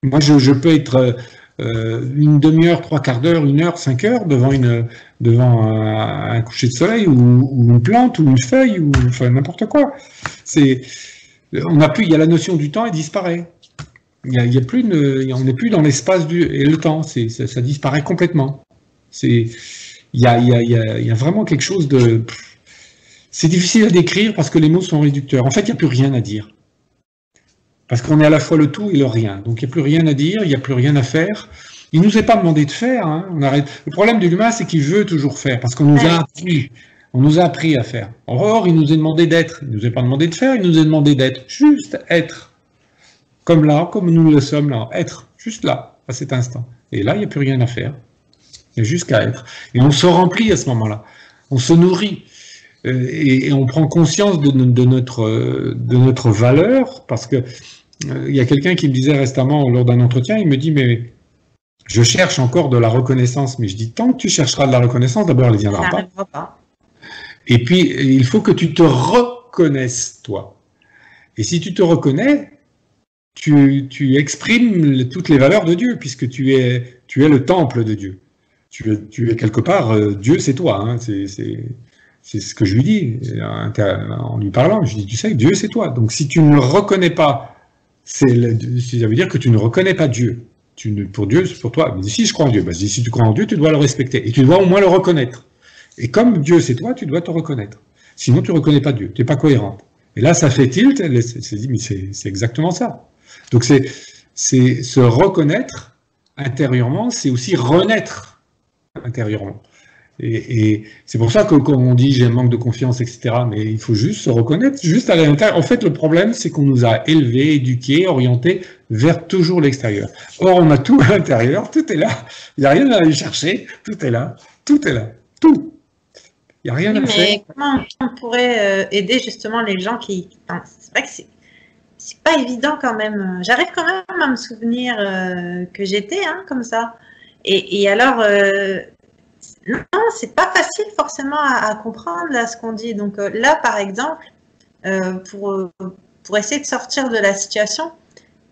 Moi, je, peux être euh, une demi-heure, trois quarts d'heure, une heure, cinq heures devant une devant un, coucher de soleil ou, une plante ou une feuille ou enfin n'importe quoi. C'est on a plus. Il y a la notion du temps, elle disparaît. Il y a, plus on n'est plus dans l'espace du et le temps, ça, ça, disparaît complètement. C'est, il y a, il y, a, il y a, vraiment quelque chose de, c'est difficile à décrire parce que les mots sont réducteurs. En fait, il n'y a plus rien à dire. Parce qu'on est à la fois le tout et le rien. Donc il n'y a plus rien à dire, il n'y a plus rien à faire. Il ne nous est pas demandé de faire. Hein. On arrête. Le problème de l'humain, c'est qu'il veut toujours faire parce qu'on nous a appris. On nous a appris à faire. Or, il nous est demandé d'être. Il ne nous est pas demandé de faire, il nous est demandé d'être. Juste être comme là, comme nous le sommes là, être juste là, à cet instant. Et là, il n'y a plus rien à faire. Il y a juste qu'à être. Et on se remplit à ce moment-là. On se nourrit. Euh, et, on prend conscience de, notre, de notre valeur, parce que euh, il y a quelqu'un qui me disait récemment lors d'un entretien, il me dit, mais je cherche encore de la reconnaissance. Mais je dis, tant que tu chercheras de la reconnaissance, d'abord, elle ne viendra pas. pas. Et puis, il faut que tu te reconnaisses, toi. Et si tu te reconnais, tu, exprimes toutes les valeurs de Dieu, puisque tu es, tu es le temple de Dieu. Tu es, quelque part, euh, Dieu c'est toi. Hein, c'est ce que je lui dis en lui parlant. Je dis, tu sais, Dieu c'est toi. Donc si tu ne le reconnais pas, ça veut dire que tu ne reconnais pas Dieu. Pour Dieu, c'est pour toi. Si je crois en Dieu, bah, si tu crois en Dieu, tu dois le respecter. Et tu dois au moins le reconnaître. Et comme Dieu c'est toi, tu dois te reconnaître. Sinon, tu ne reconnais pas Dieu. Tu n'es pas cohérente. Et là, ça fait tilt. C'est exactement ça. Donc c'est se reconnaître intérieurement, c'est aussi renaître intérieurement. Et, c'est pour ça que quand on dit j'ai un manque de confiance, etc., mais il faut juste se reconnaître, juste à l'intérieur. En fait, le problème, c'est qu'on nous a élevés, éduqués, orientés vers toujours l'extérieur. Or, on a tout à l'intérieur, tout est là. Il n'y a rien à aller chercher, tout est là, tout est là, tout. Il n'y a rien à faire. Comment on pourrait euh, aider justement les gens qui. c'est vrai que c'est c'est pas évident quand même. J'arrive quand même à me souvenir euh, que j'étais hein, comme ça. Et, alors, euh, non, c'est pas facile forcément à, comprendre ce qu'on dit. Donc euh, là, par exemple, pour, pour essayer de sortir de la situation,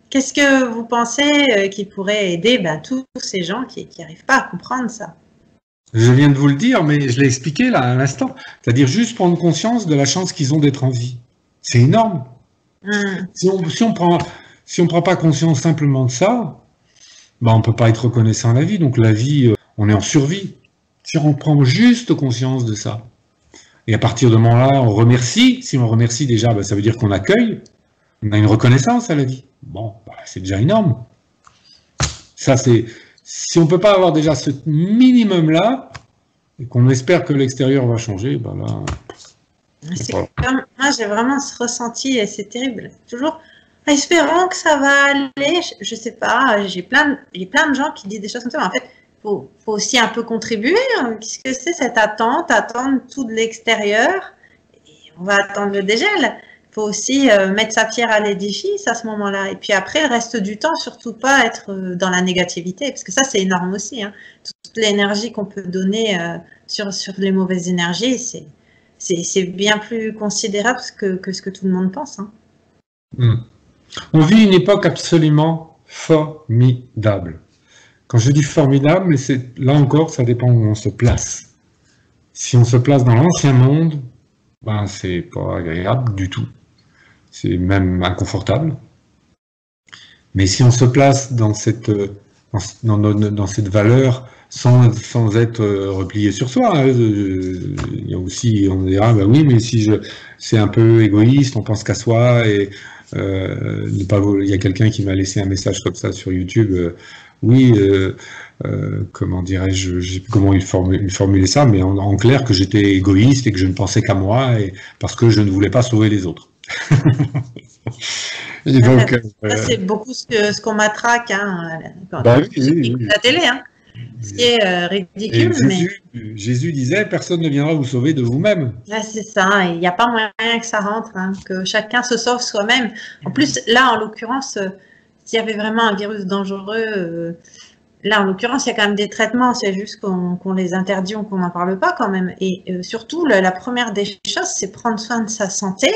qu'est-ce que vous pensez qui pourrait aider ben, tous ces gens qui n'arrivent pas à comprendre ça? Je viens de vous le dire, mais je l'ai expliqué là à l'instant. C'est-à-dire juste prendre conscience de la chance qu'ils ont d'être en vie. C'est énorme. Hmm. Si on on prend si prend pas conscience simplement de ça, bah on peut pas être reconnaissant à la vie. Donc la vie, euh, on est en survie. Si on prend juste conscience de ça, et à partir de moment-là, on remercie. Si on remercie déjà, bah, ça veut dire qu'on accueille. On a une reconnaissance à la vie. Bon, bah, c'est déjà énorme. Ça, c'est si on peut pas avoir déjà ce minimum-là, et qu'on espère que l'extérieur va changer, bah là, moi, j'ai vraiment ce ressenti et c'est terrible. Toujours, espérons que ça va aller. Je, sais pas, j'ai plein, de, plein de gens qui disent des choses comme ça. Mais en fait, faut, faut aussi un peu contribuer. Hein. Qu'est-ce que c'est cette attente, attendre tout de l'extérieur? Et On va attendre le dégel. Il faut aussi euh, mettre sa pierre à l'édifice à ce moment-là. Et puis après, le reste du temps, surtout pas être euh, dans la négativité, parce que ça, c'est énorme aussi. Hein. Toute l'énergie qu'on peut donner euh, sur, sur les mauvaises énergies, c'est c'est bien plus considérable que, ce que tout le monde pense. Hein. Hmm. On vit une époque absolument formidable. Quand je dis formidable, là encore, ça dépend où on se place. Si on se place dans l'ancien monde, ben c'est pas agréable du tout. C'est même inconfortable. Mais si on se place dans cette, dans, dans cette valeur sans, sans être euh, replié sur soi. Hein. Il y a aussi, on dira, bah oui, mais si je, c'est un peu égoïste, on pense qu'à soi et ne pas, il y a quelqu'un qui m'a laissé un message comme ça sur YouTube. oui, comment dirais-je, comment il, formulait ça, mais en, clair que j'étais égoïste et que je ne pensais qu'à moi et parce que je ne voulais pas sauver les autres. donc, c'est beaucoup ce, qu'on matraque hein, bah la télé. Hein. Ce qui est euh, ridicule. Jésus, mais... Jésus, disait Personne ne viendra vous sauver de vous-même. c'est ça. Il n'y a pas moyen que ça rentre, hein, que chacun se sauve soi-même. En plus, là, en l'occurrence, euh, s'il y avait vraiment un virus dangereux, euh, là, en l'occurrence, il y a quand même des traitements. C'est juste qu'on les interdit ou qu'on n'en parle pas quand même. Et surtout, la, la première des choses, c'est prendre soin de sa santé.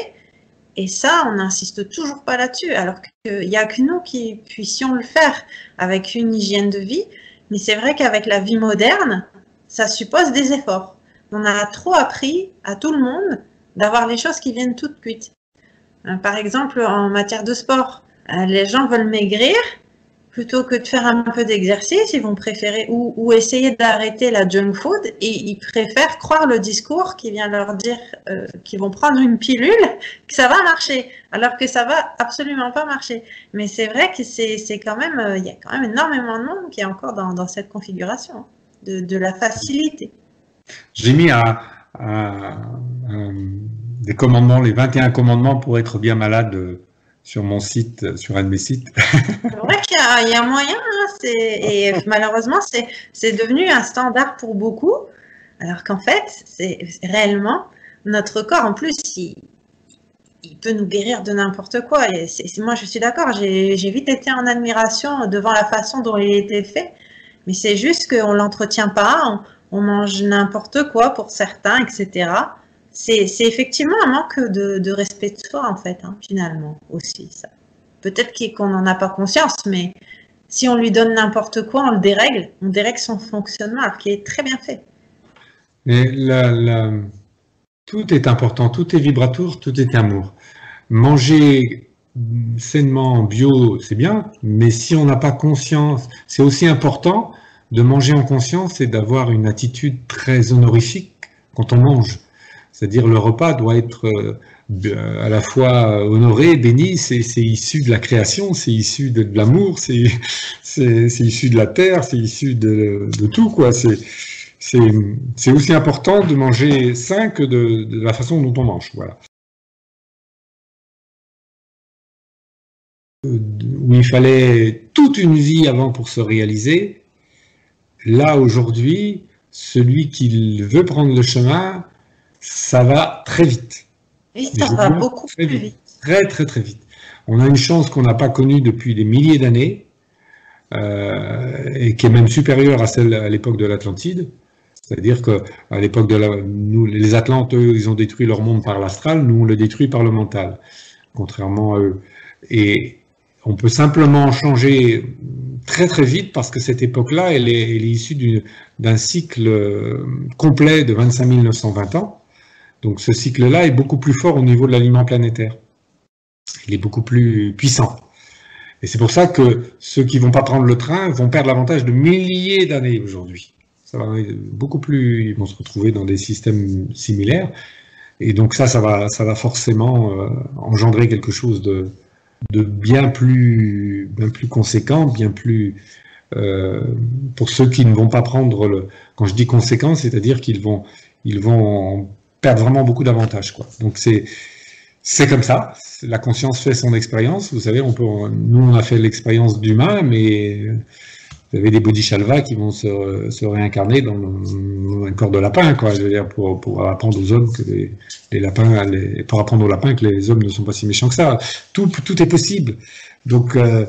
Et ça, on n'insiste toujours pas là-dessus, alors qu'il n'y a que nous qui puissions le faire avec une hygiène de vie. Mais c'est vrai qu'avec la vie moderne, ça suppose des efforts. On a trop appris à tout le monde d'avoir les choses qui viennent toutes cuites. Euh, par exemple, en matière de sport, euh, les gens veulent maigrir, plutôt que de faire un peu d'exercice, ils vont préférer ou, essayer d'arrêter la junk food et ils préfèrent croire le discours qui vient leur dire euh, qu'ils vont prendre une pilule, que ça va marcher, alors que ça va absolument pas marcher. Mais c'est vrai que c'est quand même, euh, il y a quand même énormément de monde qui est encore dans, cette configuration de, la facilité. J'ai mis des commandements, les 21 commandements pour être bien malade sur mon site, sur un de mes sites. C'est vrai qu'il y, a moyen, hein, et malheureusement, c'est devenu un standard pour beaucoup, alors qu'en fait, c'est réellement notre corps, en plus, il, peut nous guérir de n'importe quoi. Et moi, je suis d'accord, j'ai vite été en admiration devant la façon dont il était fait, mais c'est juste qu'on ne l'entretient pas, on mange n'importe quoi pour certains, etc c'est effectivement un manque de, respect de soi, en fait, hein, finalement, aussi. Peut-être qu'on n'en a pas conscience, mais si on lui donne n'importe quoi, on le dérègle, on dérègle son fonctionnement, alors qu'il est très bien fait. Mais tout est important, tout est vibratoire, tout est amour. Manger sainement, bio, c'est bien, mais si on n'a pas conscience, c'est aussi important de manger en conscience et d'avoir une attitude très honorifique quand on mange. C'est-à-dire le repas doit être euh, à la fois honoré, béni, c'est issu de la création, c'est issu de, l'amour, c'est issu de la terre, c'est issu de, tout. quoi. C'est aussi important de manger sain que de, la façon dont on mange. Voilà. Où il fallait toute une vie avant pour se réaliser, là aujourd'hui, celui qui veut prendre le chemin, ça va très vite. Oui, ça va beaucoup très plus vite. Très, très, très vite. On a une chance qu'on n'a pas connue depuis des milliers d'années, euh, et qui est même supérieure à celle à l'époque de l'Atlantide. C'est-à-dire qu'à l'époque de la, nous, les Atlantes, eux, ils ont détruit leur monde par l'astral, nous, on le détruit par le mental, contrairement à eux. Et on peut simplement changer très très vite parce que cette époque-là, elle est, elle est issue d'un cycle euh, complet de 25 920 ans donc ce cycle-là est beaucoup plus fort au niveau de l'aliment planétaire. Il est beaucoup plus puissant. Et c'est pour ça que ceux qui vont pas prendre le train vont perdre l'avantage de milliers d'années aujourd'hui. Ça va beaucoup plus, ils vont se retrouver dans des systèmes similaires. Et donc ça, ça va, forcément euh, engendrer quelque chose de, de bien plus, bien plus conséquent, bien plus euh, pour ceux qui ne vont pas prendre le. Quand je dis conséquent, c'est-à-dire qu'ils vont, ils vont perdre vraiment beaucoup d'avantages. Quoi. Donc c'est c'est comme ça. La conscience fait son expérience. Vous savez, on peut, nous on a fait l'expérience d'humain, mais vous avez des bodhisattvas qui vont se, réincarner dans, un corps de lapin, quoi. Je veux dire, pour, pour apprendre aux hommes que les, lapins, pour apprendre aux lapins que les hommes ne sont pas si méchants que ça. Tout, tout est possible. Donc euh,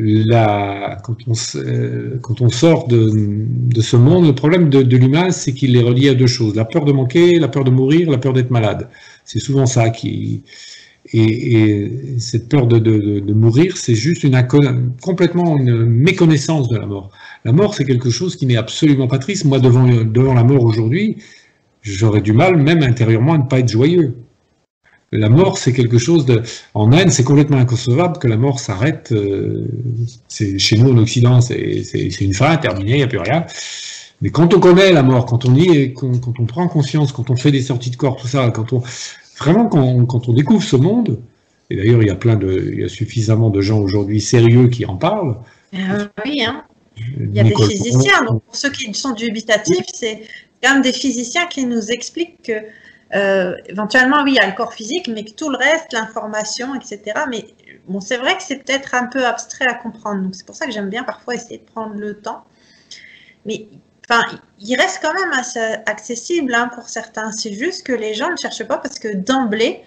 la, quand, on, euh, quand on sort de, ce monde, le problème de, l'humain, c'est qu'il est relié à deux choses la peur de manquer, la peur de mourir, la peur d'être malade. C'est souvent ça qui. Et, et cette peur de, de mourir, c'est juste une complètement une méconnaissance de la mort. La mort, c'est quelque chose qui n'est absolument pas triste. Moi, devant, devant la mort aujourd'hui, j'aurais du mal, même intérieurement, à ne pas être joyeux. La mort, c'est quelque chose de. En Inde, c'est complètement inconcevable que la mort s'arrête. Euh, c'est chez nous en Occident, c'est une fin terminée, il n'y a plus rien. Mais quand on connaît la mort, quand on y est, quand, on prend conscience, quand on fait des sorties de corps, tout ça, quand on vraiment quand, on découvre ce monde, Et d'ailleurs, il y a plein de, il y a suffisamment de gens aujourd'hui sérieux qui en parlent. Euh, oui, hein. il y a des physiciens. Donc pour ceux qui sont dubitatifs, c'est quand même des physiciens qui nous expliquent que euh, éventuellement, oui, il y a le corps physique, mais tout le reste, l'information, etc. Mais bon, c'est vrai que c'est peut-être un peu abstrait à comprendre. Donc c'est pour ça que j'aime bien parfois essayer de prendre le temps. Mais enfin, il reste quand même assez accessible hein, pour certains. C'est juste que les gens ne cherchent pas parce que d'emblée,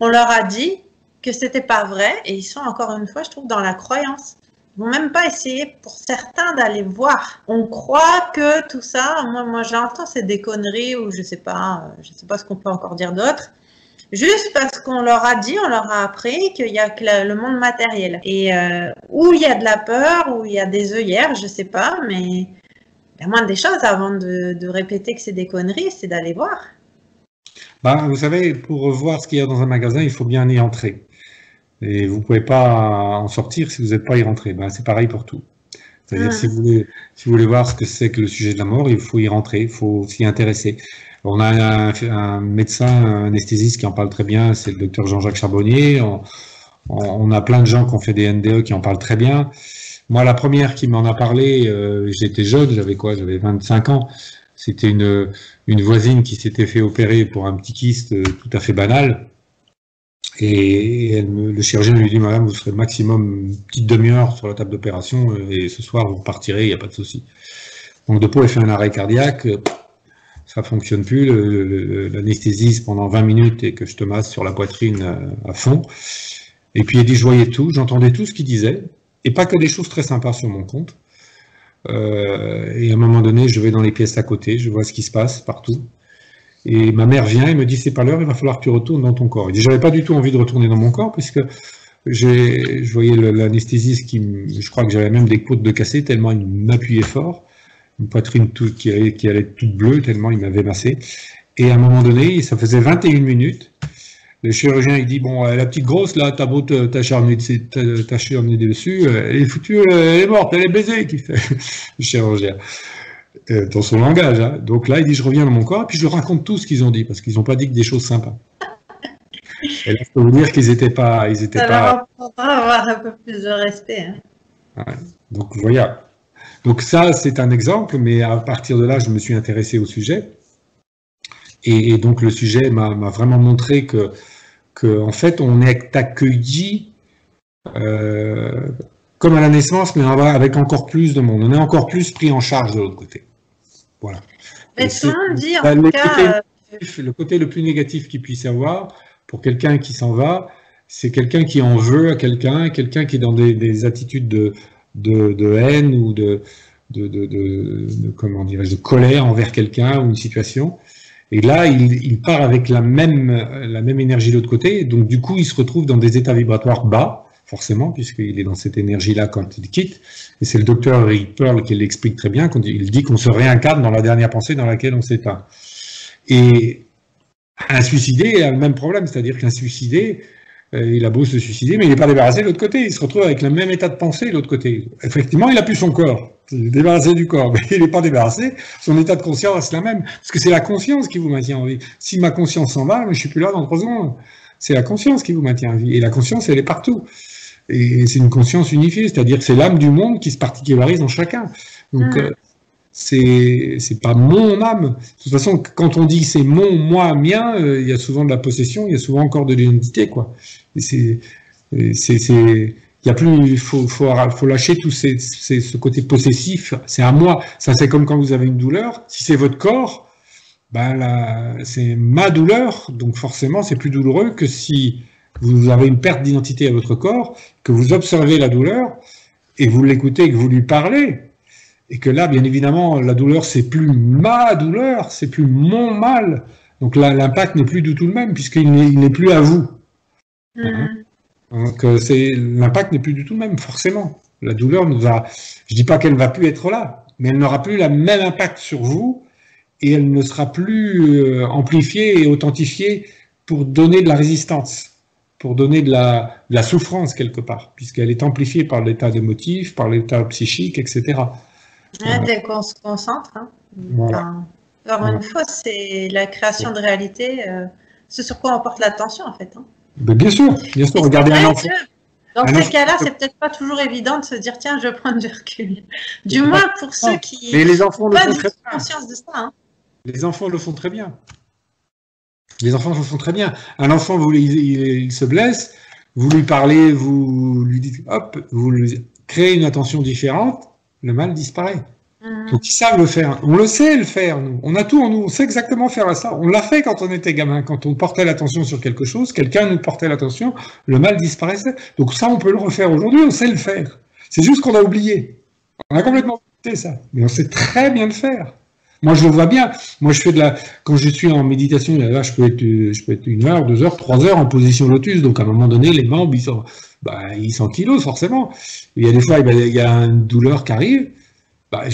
on leur a dit que c'était pas vrai et ils sont encore une fois, je trouve, dans la croyance. Vont même pas essayer pour certains d'aller voir. On croit que tout ça, moi, moi j'entends c'est des conneries ou je sais pas, je sais pas ce qu'on peut encore dire d'autre. Juste parce qu'on leur a dit, on leur a appris qu'il y a que le monde matériel. Et euh, où il y a de la peur, où il y a des œillères, je sais pas, mais la moindre des choses avant de, répéter que c'est des conneries, c'est d'aller voir. Bah, vous savez, pour voir ce qu'il y a dans un magasin, il faut bien y entrer. Et vous ne pouvez pas en sortir si vous n'êtes pas y rentré. Ben, c'est pareil pour tout. C'est-à-dire, si, vous voulez, si vous voulez voir ce que c'est que le sujet de la mort, il faut y rentrer, il faut s'y intéresser. On a un, médecin, un anesthésiste qui en parle très bien, c'est le docteur Jean-Jacques Charbonnier. On, a plein de gens qui ont fait des NDE qui en parlent très bien. Moi, la première qui m'en a parlé, euh, j'étais jeune, j'avais quoi? J'avais 25 ans. C'était une, une voisine qui s'était fait opérer pour un petit kyste euh, tout à fait banal. Et le chirurgien lui dit, Madame, vous serez maximum une petite demi-heure sur la table d'opération euh, et ce soir vous repartirez, il n'y a pas de souci. Donc de elle fait un arrêt cardiaque, ça fonctionne plus, l'anesthésise pendant 20 minutes et que je te masse sur la poitrine euh, à fond. Et puis il dit, je voyais tout, j'entendais tout ce qu'il disait, et pas que des choses très sympas sur mon compte. Euh, et à un moment donné, je vais dans les pièces à côté, je vois ce qui se passe partout. Et ma mère vient et me dit c'est pas l'heure, il va falloir que tu retournes dans ton corps. Et j'avais pas du tout envie de retourner dans mon corps puisque je voyais l'anesthésiste qui, je crois que j'avais même des côtes de cassé tellement il m'appuyait fort, une poitrine qui, allait, qui toute bleue tellement il m'avait massé. Et à un moment donné, ça faisait 21 minutes. Le chirurgien il dit bon la petite grosse là t'as beau t'acharner dessus, elle est foutue, elle est morte, elle est baisée qui fait le chirurgien. Euh, dans son langage. Hein. Donc là, il dit, je reviens dans mon corps, et puis je raconte tout ce qu'ils ont dit, parce qu'ils n'ont pas dit que des choses sympas. Et là, je peux vous dire qu'ils n'étaient pas... Ils étaient ça pas... avoir un peu plus de respect. Hein. Donc voilà. Donc ça, c'est un exemple, mais à partir de là, je me suis intéressé au sujet. Et, donc le sujet m'a vraiment montré que, que, en fait, on est accueilli euh, comme à la naissance, mais avec encore plus de monde. On est encore plus pris en charge de l'autre côté. Voilà. Mais en cas... Euh, le côté le plus négatif qu'il puisse avoir, pour quelqu'un qui s'en va, c'est quelqu'un qui en veut à quelqu'un, quelqu'un qui est dans des, attitudes de, de, haine ou de, de, de comment de colère envers quelqu'un ou une situation. Et là, il, il, part avec la même, la même énergie de l'autre côté. Donc, du coup, il se retrouve dans des états vibratoires bas forcément, puisqu'il est dans cette énergie-là quand il quitte. Et c'est le docteur Eric Pearl qui l'explique très bien, quand il dit qu'on se réincarne dans la dernière pensée dans laquelle on s'éteint. Et un suicidé a le même problème, c'est-à-dire qu'un suicidé, euh, il a beau se suicider, mais il n'est pas débarrassé de l'autre côté, il se retrouve avec le même état de pensée de l'autre côté. Effectivement, il a plus son corps, il est débarrassé du corps, mais il n'est pas débarrassé, son état de conscience reste la même, parce que c'est la conscience qui vous maintient en vie. Si ma conscience s'en va, je suis plus là dans trois secondes. C'est la conscience qui vous maintient en vie, et la conscience, elle est partout. Et c'est une conscience unifiée, c'est-à-dire que c'est l'âme du monde qui se particularise en chacun. Donc, mm. euh, c'est c'est pas mon âme. De toute façon, quand on dit c'est mon, moi, mien, euh, il y a souvent de la possession, il y a souvent encore de l'identité, quoi. Et c'est c'est il y a plus, faut, faut, faut lâcher tout ces, ce côté possessif. C'est à moi. Ça, c'est comme quand vous avez une douleur. Si c'est votre corps, ben c'est ma douleur. Donc forcément, c'est plus douloureux que si vous avez une perte d'identité à votre corps, que vous observez la douleur et vous l'écoutez que vous lui parlez, et que là, bien évidemment, la douleur, c'est plus ma douleur, c'est plus mon mal. Donc là, l'impact n'est plus du tout le même, puisqu'il n'est plus à vous. Mm. Donc euh, c'est l'impact n'est plus du tout le même, forcément. La douleur nous a. Je dis pas qu'elle ne va plus être là, mais elle n'aura plus le même impact sur vous et elle ne sera plus euh, amplifiée et authentifiée pour donner de la résistance pour donner de la, la souffrance quelque part, puisqu'elle est amplifiée par l'état émotif, par l'état psychique, etc. dès qu'on se concentre. Hein. encore une fois, c'est la création de réalité, euh, c'est sur quoi on porte l'attention en fait. Hein. Ben, bien sûr, bien sûr, regardez un enfant. Dans ces cas-là, c'est peut-être pas toujours évident de se dire tiens, je vais prendre du recul. Du moins pour ceux qui très bien. conscience de ça. Hein. Les enfants le font très bien. Les enfants le font très bien. Un enfant, vous, il, se blesse, vous lui parlez, vous lui dites hop, vous lui créez une attention différente, le mal disparaît. Mhm. Donc ils savent le faire. On le sait le faire, nous. On a tout en nous. On sait exactement faire ça. On l'a fait quand on était gamin. Quand on portait l'attention sur quelque chose, quelqu'un nous portait l'attention, le mal disparaissait. Donc ça, on peut le refaire aujourd'hui. On sait le faire. C'est juste qu'on a oublié. On a complètement oublié ça. Mais on sait très bien le faire. Moi, je le vois bien. Moi, je fais de la. Quand je suis en méditation, je peux être, je peux être une heure, deux heures, trois heures en position lotus. Donc, à un moment donné, les membres, ils sont, bah, ils kilos, forcément. Il y a des fois, il y a une douleur qui arrive. Bah,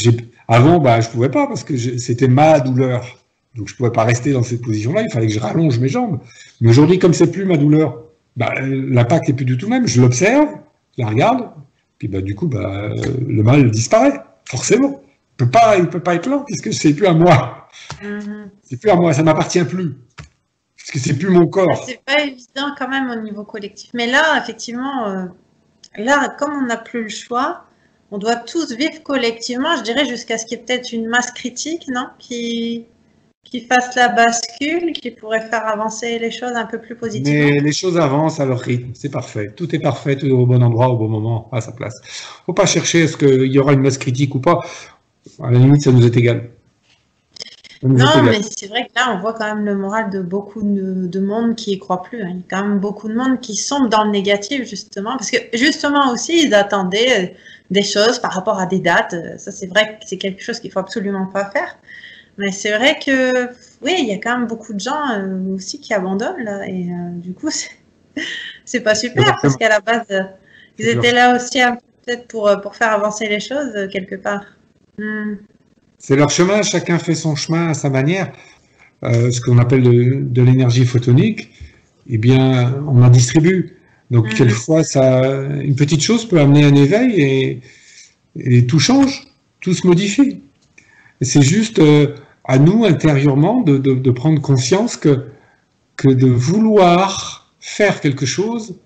avant, bah, je ne pouvais pas parce que c'était ma douleur. Donc je ne pouvais pas rester dans cette position-là, il fallait que je rallonge mes jambes. Mais aujourd'hui, comme c'est plus ma douleur, bah, l'impact n'est plus du tout même. Je l'observe, je la regarde, puis bah, du coup, bah, le mal disparaît, forcément. Il ne peut pas être là puisque c'est plus à moi. Mm-hmm. C'est plus à moi, ça m'appartient plus. Parce que c'est plus mon corps. C'est pas évident quand même au niveau collectif. Mais là, effectivement, euh, là, comme on n'a plus le choix, on doit tous vivre collectivement, je dirais, jusqu'à ce qu'il y ait peut-être une masse critique, non? Qui, qui fasse la bascule, qui pourrait faire avancer les choses un peu plus positivement. Mais les choses avancent à leur rythme, c'est parfait. Tout est parfait, tout est au bon endroit, au bon moment, à sa place. Il ne faut pas chercher est-ce qu'il y aura une masse critique ou pas. À la limite, ça nous est égal. non, mais c'est vrai que là, on voit quand même le moral de beaucoup de, monde qui y croit plus. Hein. Il y a quand même beaucoup de monde qui sombre dans le négatif, justement, parce que justement aussi, ils attendaient des choses par rapport à des dates. Euh, ça, c'est vrai que c'est quelque chose qu'il faut absolument pas faire. Mais c'est vrai que, oui, il y a quand même beaucoup de gens euh, aussi qui abandonnent, là. Et euh, du coup, c'est pas super, parce qu'à la base, ils étaient là aussi peut-être pour, pour faire avancer les choses, quelque part. C'est leur chemin, chacun fait son chemin à sa manière. ce qu'on appelle de, de l'énergie photonique, eh bien, on en distribue. Donc, mm. quelquefois, ça, une petite chose peut amener un éveil et, tout change, tout se modifie. C'est juste euh, à nous, intérieurement, de, prendre conscience que, que de vouloir faire quelque chose,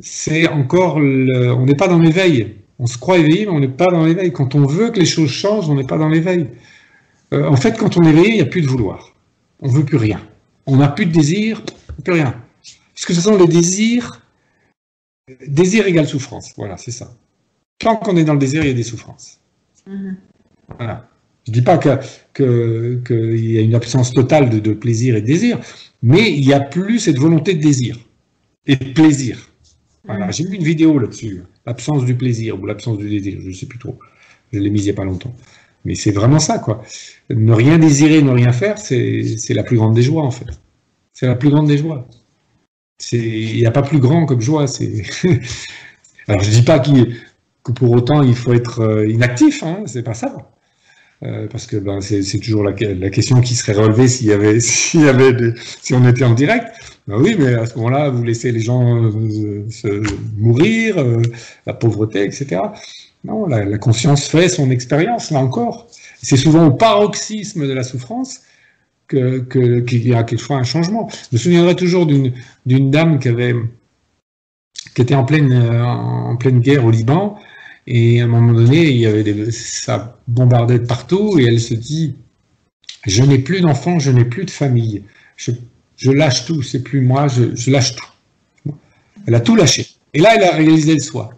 c'est encore. on n'est pas dans l'éveil. On se croit éveillé, mais on n'est pas dans l'éveil. Quand on veut que les choses changent, on n'est pas dans l'éveil. Euh, en fait, quand on est éveillé, il n'y a plus de vouloir. On ne veut plus rien. On n'a plus de désir, plus rien. Parce que ce sont les désirs Désir égale souffrance. Voilà, c'est ça. Tant qu'on est dans le désir, il y a des souffrances. Mhm. Voilà. Je ne dis pas qu'il que, y a une absence totale de, plaisir et de désir, mais il n'y a plus cette volonté de désir et de plaisir. Voilà. Mhm. J'ai vu une vidéo là-dessus, l'absence du plaisir ou l'absence du désir, je ne sais plus trop. Je l'ai mise il n'y a pas longtemps. Mais c'est vraiment ça, quoi. Ne rien désirer, ne rien faire, c'est la plus grande des joies, en fait. C'est la plus grande des joies il n'y a pas plus grand comme joie. Alors je dis pas que pour autant il faut être euh, inactif, hein, c'est pas ça. Euh, parce que ben, c'est toujours la, question qui serait relevée s'il y avait, y avait si on était en direct. Ben oui, mais à ce moment-là, vous laissez les gens euh, se mourir, la pauvreté, etc. Non, la, conscience fait son expérience, là encore. C'est souvent au paroxysme de la souffrance qu'il y a quelquefois un changement. Je me souviendrai toujours d'une dame qui, avait, qui était en pleine, en pleine guerre au Liban, et à un moment donné, il y avait des, ça bombardait de partout, et elle se dit Je n'ai plus d'enfants, je n'ai plus de famille. Je lâche tout, c'est plus moi, je, je, lâche tout. Elle a tout lâché. Et là, elle a réalisé le soi.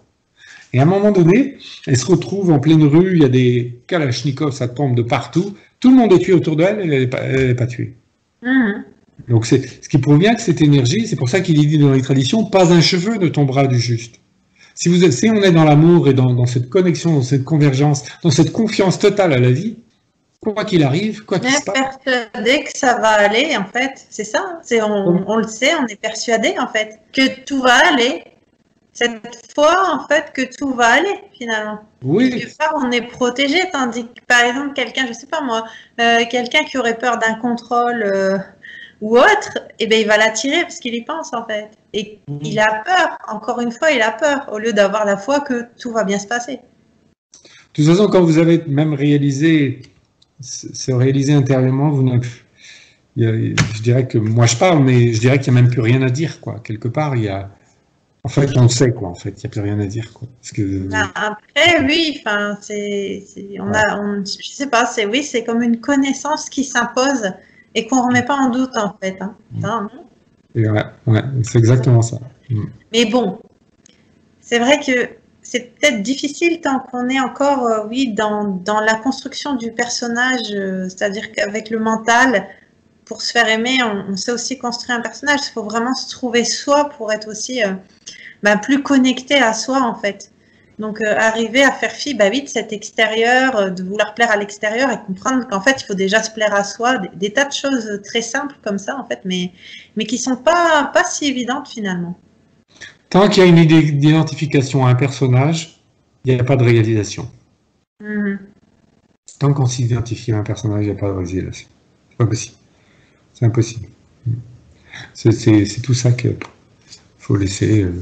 Et à un moment donné, elle se retrouve en pleine rue, il y a des kalachnikovs, ça tombe de partout, tout le monde est tué autour d'elle, elle n'est pas, pas, tuée. Mhm. Donc c'est ce qui provient que cette énergie, c'est pour ça qu'il est dit dans les traditions, pas un cheveu ne tombera du juste. Si, vous, si on est dans l'amour et dans, cette connexion, dans cette convergence, dans cette confiance totale à la vie, quoi qu'il arrive, quoi qu'il se passe. persuadé que ça va aller, en fait. C'est ça. C'est on, on, le sait, on est persuadé, en fait, que tout va aller cette fois, en fait, que tout va aller, finalement. Oui. Quelque part, on est protégé, tandis que, par exemple, quelqu'un, je sais pas moi, euh, quelqu'un qui aurait peur d'un contrôle euh, ou autre, eh ben, il va l'attirer parce qu'il y pense, en fait. Et il a peur, encore une fois, il a peur, au lieu d'avoir la foi que tout va bien se passer. De toute façon, quand vous avez même réalisé, se réalisé intérieurement, vous je dirais que moi je parle, mais je dirais qu'il n'y a même plus rien à dire, quoi. Quelque part, il y a. En fait, on sait, quoi. En fait, il n'y a plus rien à dire, quoi. Parce que... Ah, après, oui, enfin, c'est, on a, on, je sais pas, c'est oui, c'est comme une connaissance qui s'impose et qu'on remet pas en doute, en fait. Hein. Mm. ouais, c'est exactement ça. Mm. Mais bon, c'est vrai que c'est peut-être difficile tant qu'on est encore, euh, oui, dans, la construction du personnage, euh, c'est-à-dire qu'avec le mental, pour se faire aimer, on, sait aussi construire un personnage. Il faut vraiment se trouver soi pour être aussi euh, bah, plus connecté à soi, en fait. Donc, arriver à faire fi bah, de cet extérieur, de vouloir plaire à l'extérieur et comprendre qu'en fait, il faut déjà se plaire à soi. Des, tas de choses très simples comme ça, en fait, mais, mais qui sont pas si évidentes finalement. Tant qu'il y a une idée d'identification à un personnage, il n'y a pas de réalisation. Mm-hmm. Tant qu'on s'identifie à un personnage, il n'y a pas de réalisation. C'est pas possible. C'est impossible. C'est tout ça qu'il faut laisser. Euh,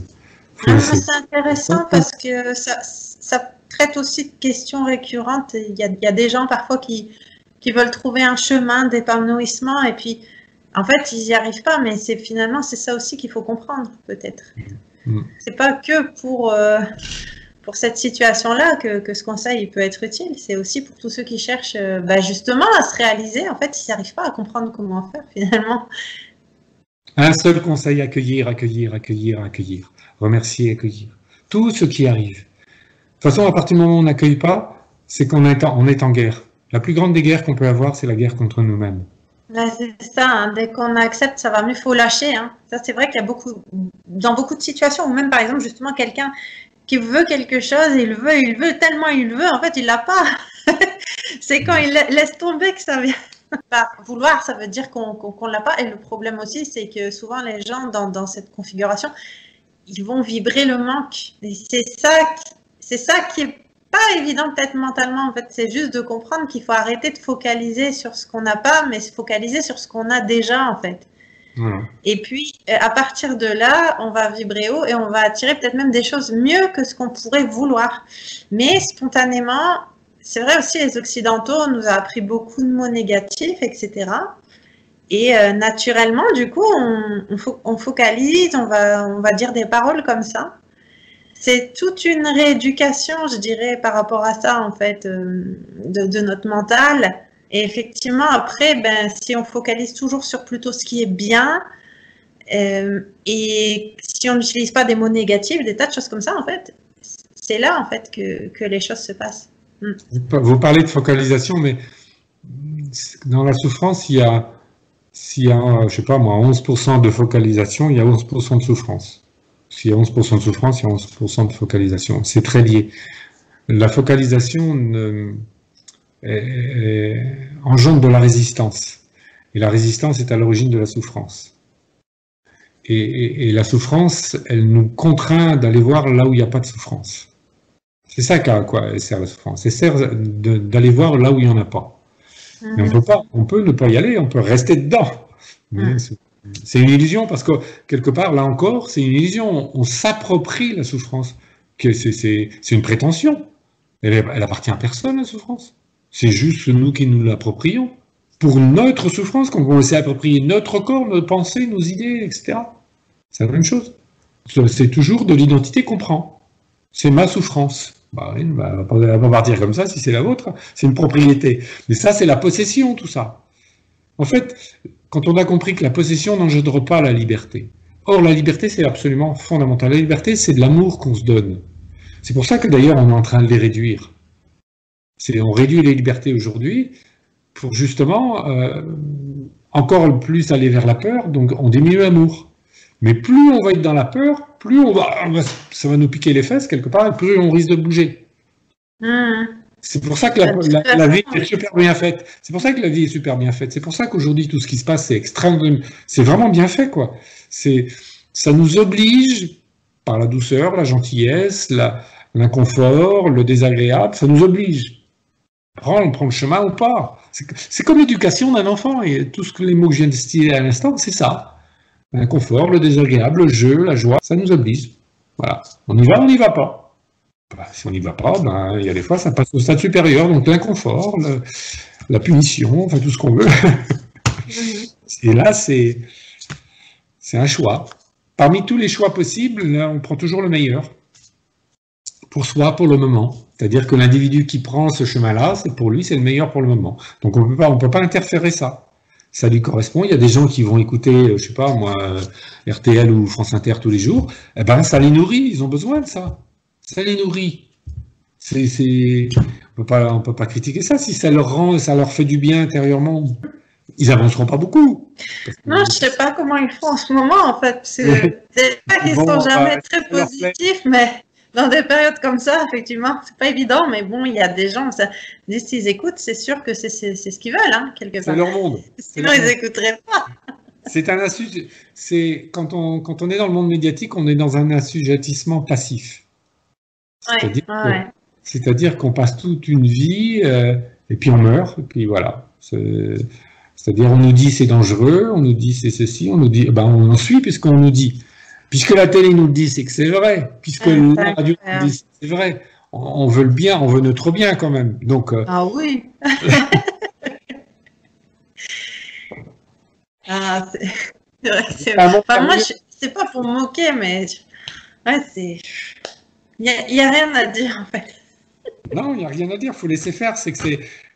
ah, c'est intéressant parce que ça, traite aussi de questions récurrentes. Il y a, il y a des gens parfois qui, qui veulent trouver un chemin d'épanouissement et puis en fait ils n'y arrivent pas mais c'est finalement c'est ça aussi qu'il faut comprendre peut-être. Mm. Mm. C'est pas que pour, euh, pour cette situation-là que, que, ce conseil peut être utile, c'est aussi pour tous ceux qui cherchent euh, bah, justement à se réaliser. En fait, ils n'arrivent pas à comprendre comment faire finalement. Un seul conseil, accueillir, accueillir, accueillir, accueillir. Remercier, accueillir. Tout ce qui arrive. De toute façon, à partir du moment où on n'accueille pas, c'est qu'on est, on est en guerre. La plus grande des guerres qu'on peut avoir, c'est la guerre contre nous-mêmes c'est ça, hein. dès qu'on accepte, ça va mieux, il faut lâcher. Hein. Ça, c'est vrai qu'il y a beaucoup, dans beaucoup de situations, ou même par exemple, justement, quelqu'un qui veut quelque chose, il veut, il veut tellement il veut, en fait, il l'a pas. c'est quand il laisse tomber que ça vient. vouloir, ça veut dire qu'on ne l'a pas. Et le problème aussi, c'est que souvent, les gens, dans, dans cette configuration, ils vont vibrer le manque. Et c'est ça, c'est ça qui est pas évident peut-être mentalement. En fait, c'est juste de comprendre qu'il faut arrêter de focaliser sur ce qu'on n'a pas, mais se focaliser sur ce qu'on a déjà en fait. Et puis, euh, à partir de là, on va vibrer haut et on va attirer peut-être même des choses mieux que ce qu'on pourrait vouloir. Mais spontanément, c'est vrai aussi, les Occidentaux on nous a appris beaucoup de mots négatifs, etc. Et euh, naturellement, du coup, on, on, focalise, on va, on va dire des paroles comme ça c'est toute une rééducation, je dirais, par rapport à ça, en fait, euh, de, notre mental. Et effectivement, après, ben, si on focalise toujours sur plutôt ce qui est bien, euh, et si on n'utilise pas des mots négatifs, des tas de choses comme ça, en fait, c'est là, en fait, que, les choses se passent. Hmm. Vous parlez de focalisation, mais dans la souffrance, il y a, s'il y a, je sais pas moi, 11% de focalisation, il y a 11% de souffrance. S'il y a 11% de souffrance, il y a 11% de focalisation. C'est très lié. La focalisation engendre de la résistance. Et la résistance est à l'origine de la souffrance. Et, la souffrance, elle nous contraint d'aller voir là où il n'y a pas de souffrance. C'est ça qu'à quoi elle sert la souffrance. Elle sert d'aller voir là où il n'y en a pas. Mais on mhm. peut pas, on peut ne pas y aller, on peut rester dedans. Mais mhm. C'est une illusion parce que quelque part, là encore, c'est une illusion. On, s'approprie la souffrance. C'est une prétention. Elle, appartient à personne, la souffrance. C'est juste nous qui nous l'approprions. Pour notre souffrance, quand on s'est approprier notre corps, nos pensées, nos idées, etc. C'est la même chose. C'est toujours de l'identité qu'on prend. C'est ma souffrance. Bah bah, on va pas partir comme ça si c'est la vôtre. C'est une propriété. Mais ça, c'est la possession, tout ça. En fait, quand on a compris que la possession n'engendre pas la liberté. Or, la liberté, c'est absolument fondamental. La liberté, c'est de l'amour qu'on se donne. C'est pour ça que d'ailleurs, on est en train de les réduire. On réduit les libertés aujourd'hui pour justement euh, encore plus aller vers la peur, donc on diminue l'amour. Mais plus on va être dans la peur, plus on va, ça va nous piquer les fesses quelque part, plus on risque de bouger. Mmh. C'est pour ça que la, vie est super bien faite. C'est pour ça que la vie est super bien faite. C'est pour ça qu'aujourd'hui tout ce qui se passe c'est extrêmement, c'est vraiment bien fait quoi. C'est, ça nous oblige par la douceur, la gentillesse, l'inconfort, le désagréable, ça nous oblige. Prendre, prend le chemin ou pas. C'est comme l'éducation d'un enfant et tout ce que les mots que je viens de citer à l'instant, c'est ça. L'inconfort, le désagréable, le jeu, la joie, ça nous oblige. Voilà. On y va, on n'y va pas. Bah, si on n'y va pas, ben, il y a des fois, ça passe au stade supérieur, donc l'inconfort, la punition, enfin tout ce qu'on veut. Et là, c'est un choix. Parmi tous les choix possibles, on prend toujours le meilleur pour soi, pour le moment. C'est-à-dire que l'individu qui prend ce chemin-là, pour lui, c'est le meilleur pour le moment. Donc on on peut pas interférer ça. Ça lui correspond. Il y a des gens qui vont écouter, euh, je sais pas moi, euh, RTL ou France Inter tous les jours. Eh ben ça les nourrit. Ils ont besoin de ça. Ça les nourrit. C'est, on peut pas, on peut pas critiquer ça. Si ça leur rend, ça leur fait du bien intérieurement, ils avanceront pas beaucoup. Non, je sais pas comment ils font en ce moment en fait. C'est pas qu'ils sont jamais très positifs, mais dans des périodes comme ça, effectivement, c'est pas évident, mais bon, il y a des gens, ça, s'ils écoutent, c'est sûr que c'est ce qu'ils veulent, hein, quelque part. C'est leur monde. Sinon, ils n'écouteraient pas. C'est un c'est quand on, quand on est dans le monde médiatique, on est dans un assujettissement passif. C'est-à-dire qu'on passe toute une vie euh, et puis on meurt, et puis voilà. C'est-à-dire on nous dit c'est dangereux, on nous dit c'est ceci, on nous dit, ben on en suit puisqu'on nous dit. Puisque la télé nous le dit, c'est que c'est vrai. Puisque la radio nous dit, c'est vrai. On veut le bien, on veut notre bien quand même. Donc, euh, ah oui. ah, c'est vrai c'est enfin, moi, c'est pas pour moquer, mais ouais, c'est. Il n'y a, rien à dire en fait. non, il n'y a rien à dire, il faut laisser faire, c'est que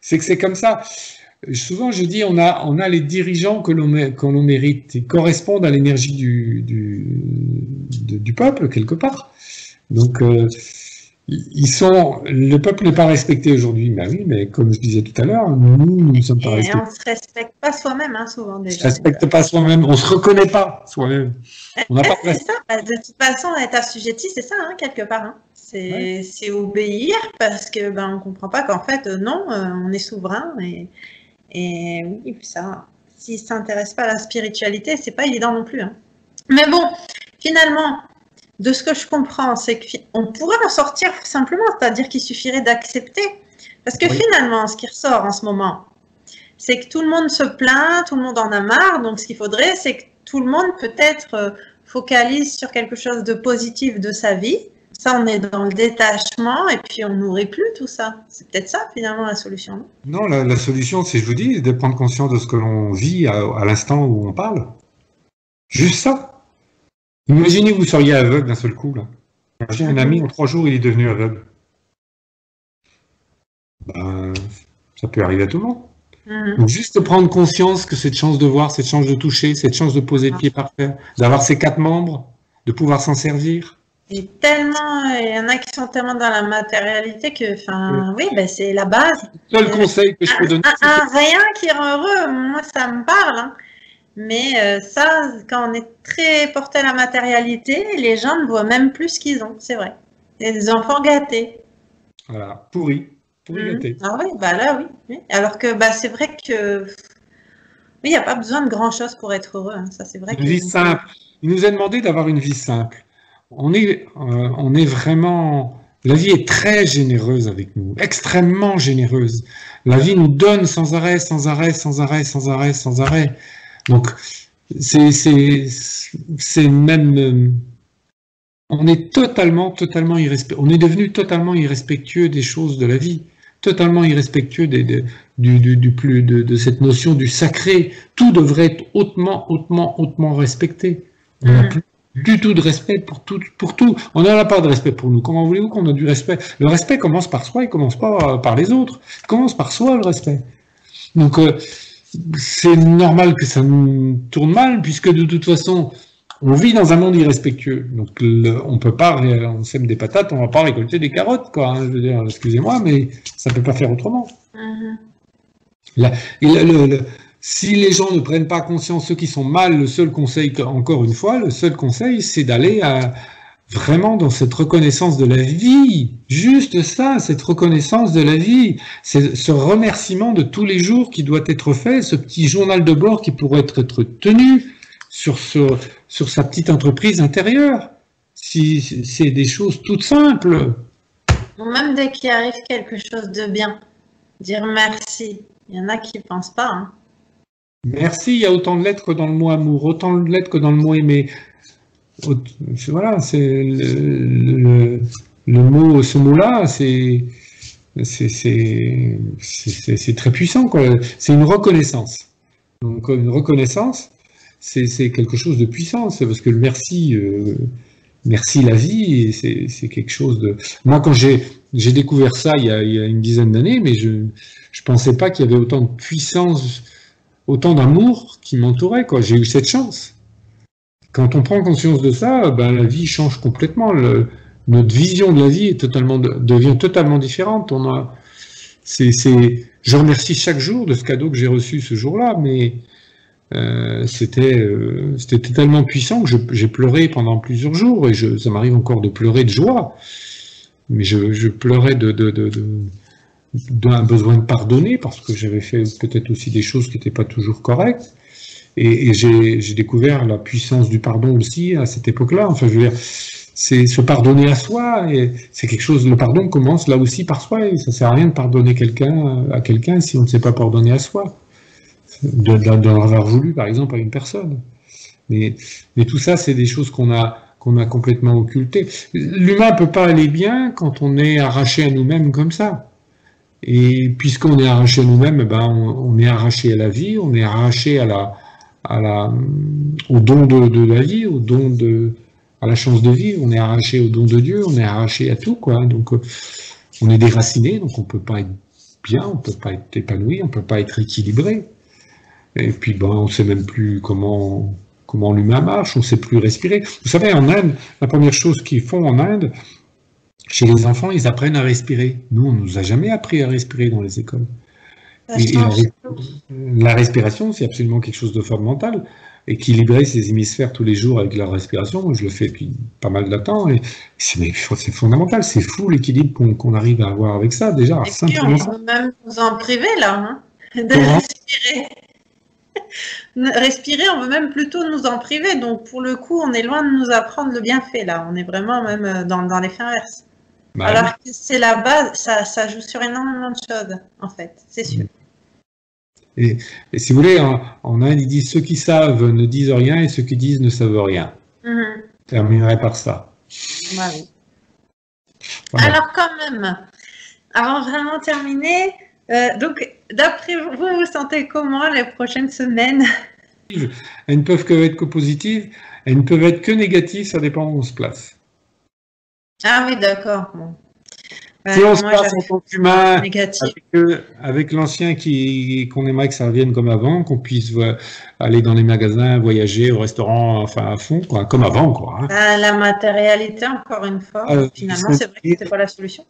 c'est comme ça souvent je dis on a, on a les dirigeants que l'on mérite et correspondent à l'énergie du, du, peuple quelque part. Donc euh, ils sont, le peuple n'est pas respecté aujourd'hui, mais oui, mais comme je disais tout à l'heure, nous, nous ne sommes pas respectés. Et on ne se respecte pas soi-même, hein, souvent déjà. On ne se respecte pas soi-même, on ne se reconnaît pas soi-même. On n'a pas ça. Bah, de toute façon, être assujetti, c'est ça, hein, quelque part. Hein. C'est obéir parce que ben, on ne comprend pas qu'en fait, non, euh, on est souverain et, et oui, ça, s'ils ne s'intéressent pas à la spiritualité, c'est pas évident non plus. Mais bon, finalement, de ce que je comprends, c'est qu'on pourrait en sortir simplement, c'est-à-dire qu'il suffirait d'accepter. Parce que finalement, ce qui ressort en ce moment, c'est que tout le monde se plaint, tout le monde en a marre. Donc, ce qu'il faudrait, c'est que tout le monde peut-être euh, focalise sur quelque chose de positif de sa vie ça, on est dans le détachement et puis on nourrit plus tout ça. C'est peut-être ça finalement la solution. Non, la, solution, c'est, je vous dis, de prendre conscience de ce que l'on vit à, l'instant où on parle. Juste ça. Imaginez vous seriez aveugle d'un seul coup. Là. J'ai un ami, en trois jours, il est devenu aveugle. Ben, ça peut arriver à tout le monde. Mhm. Donc juste prendre conscience que cette chance de voir, cette chance de toucher, cette chance de poser le pied par terre, d'avoir ces quatre membres, de pouvoir s'en servir, il tellement, il y en a qui sont tellement dans la matérialité que, enfin, oui, ben c'est la base. Le seul conseil que je peux donner. Un, rien qui rend heureux, moi ça me parle. Hein. Mais euh, ça, quand on est très porté à la matérialité, les gens ne voient même plus ce qu'ils ont, c'est vrai. Les enfants gâtés. Voilà, pourris, pourris mmh. gâtés. Ah oui, bah là oui. Alors que bah, c'est vrai que il n'y a pas besoin de grand chose pour être heureux. Hein. Ça, c'est vrai. Une vie simple. Il nous a demandé d'avoir une vie simple on est, euh, on est vraiment. La vie est très généreuse avec nous, extrêmement généreuse. La vie nous donne sans arrêt, sans arrêt, sans arrêt, sans arrêt, sans arrêt. Donc, c'est, même. Euh, on est totalement, totalement irrespectueux. On est devenu totalement irrespectueux des choses de la vie, totalement irrespectueux des, du, du, plus, de, de, cette notion du sacré. Tout devrait être hautement, hautement, hautement respecté. On n'a mmh. plus du tout de respect pour tout. Pour tout. On n'en a pas de respect pour nous. Comment voulez-vous qu'on ait du respect? Le respect commence par soi, il commence pas par les autres. Il commence par soi, le respect. Donc, euh, c'est normal que ça nous tourne mal, puisque de toute façon, on vit dans un monde irrespectueux. Donc, on peut pas, on sème des patates, on va pas récolter des carottes, quoi. Hein. je veux dire, excusez-moi, mais ça peut pas faire autrement. Mm-hmm. le, si les gens ne prennent pas conscience, ceux qui sont mal, le seul conseil, encore une fois, le seul conseil, c'est d'aller vraiment dans cette reconnaissance de la vie. Juste ça, cette reconnaissance de la vie. C'est ce remerciement de tous les jours qui doit être fait, ce petit journal de bord qui pourrait être, tenu sur, sur sa petite entreprise intérieure. Si c'est des choses toutes simples. Même dès qu'il arrive quelque chose de bien, dire merci. Il y en a qui ne pensent pas. Hein. Merci, il y a autant de lettres que dans le mot amour, autant de lettres que dans le mot aimer. Voilà, c'est le, mot, ce mot-là, c'est c'est très puissant. C'est une reconnaissance. Donc une reconnaissance, c'est quelque chose de puissant. Parce que le merci, euh, merci la vie, c'est quelque chose de. Moi, quand j'ai découvert ça il y a, une dizaine d'années, mais je ne pensais pas qu'il y avait autant de puissance, autant d'amour qui m'entourait. J'ai eu cette chance. Quand on prend conscience de ça, ben, la vie change complètement. Notre vision de la vie devient totalement différente. On c'est, je remercie chaque jour de ce cadeau que j'ai reçu ce jour-là, mais euh, c'était, euh, tellement puissant que j'ai pleuré pendant plusieurs jours et ça m'arrive encore de pleurer de joie, mais je, pleurais de, de, de, d'un besoin de pardonner parce que j'avais fait peut-être aussi des choses qui n'étaient pas toujours correctes. Et, j'ai, découvert la puissance du pardon aussi à cette époque-là. Enfin, je veux dire, c'est se pardonner à soi. Et c'est quelque chose. Le pardon commence là aussi par soi. Et ça sert à rien de pardonner quelqu'un à quelqu'un si on ne sait pas pardonner à soi, de, avoir voulu, par exemple, à une personne. Mais, mais tout ça, c'est des choses qu'on a qu'on a complètement occultées. L'humain peut pas aller bien quand on est arraché à nous-mêmes comme ça. Et puisqu'on est arraché à nous-mêmes, ben on, est arraché à la vie, on est arraché à la, au don de, la vie, au don de, à la chance de vivre, on est arraché au don de Dieu, on est arraché à tout, quoi. Donc, euh, on est déraciné, donc on peut pas être bien, on peut pas être épanoui, on peut pas être équilibré. Et puis, ben, on sait même plus comment comment l'humain marche, on sait plus respirer. Vous savez, en Inde, la première chose qu'ils font en Inde, chez les enfants, ils apprennent à respirer. Nous, on nous a jamais appris à respirer dans les écoles. La, respiration, c'est absolument quelque chose de fondamental équilibrer ses hémisphères tous les jours avec la respiration. je le fais depuis pas mal de temps et c'est fondamental. C'est fou l'équilibre qu'on arrive à avoir avec ça déjà. Et puis on peut même nous en priver là, hein, de respirer. respirer, on veut même plutôt nous en priver. Donc pour le coup, on est loin de nous apprendre le bienfait là. On est vraiment même euh, dans, dans l'effet inverse. Bah Alors que c'est la base, ça, ça joue sur énormément de choses en fait, c'est sûr. Et, si vous voulez, en, Inde, ils disent ceux qui savent ne disent rien et ceux qui disent ne savent rien. Mm-hmm. Je terminerai par ça. Alors quand même, avant vraiment terminer, euh, donc d'après vous, vous vous sentez comment les prochaines semaines? Elles ne peuvent que être que positives, elles ne peuvent être que négatives, ça dépend où on se place. Ah oui, d'accord. Si on se passe en tant qu'humain avec, l'ancien qui qu'on aimerait que ça revienne comme avant, qu'on puisse aller dans les magasins, voyager au restaurant, enfin à fond, quoi, comme avant, quoi. Hein. Bah, la matérialité, encore une fois, ah, finalement, c'est vrai que c'était pas la solution.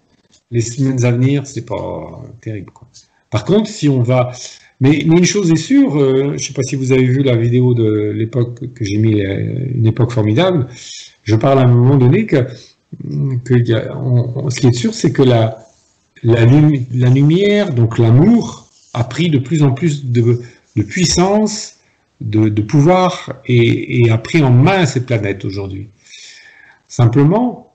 Les semaines à venir, c'est pas terrible, quoi. Par contre, si on va, mais, une chose est sûre, euh, je ne sais pas si vous avez vu la vidéo de l'époque que j'ai mis, euh, une époque formidable. Je parle à un moment donné que ce qui est sûr, c'est que la, la, lumière, donc l'amour, a pris de plus en plus de, puissance, de, pouvoir et, a pris en main cette planète aujourd'hui. Simplement,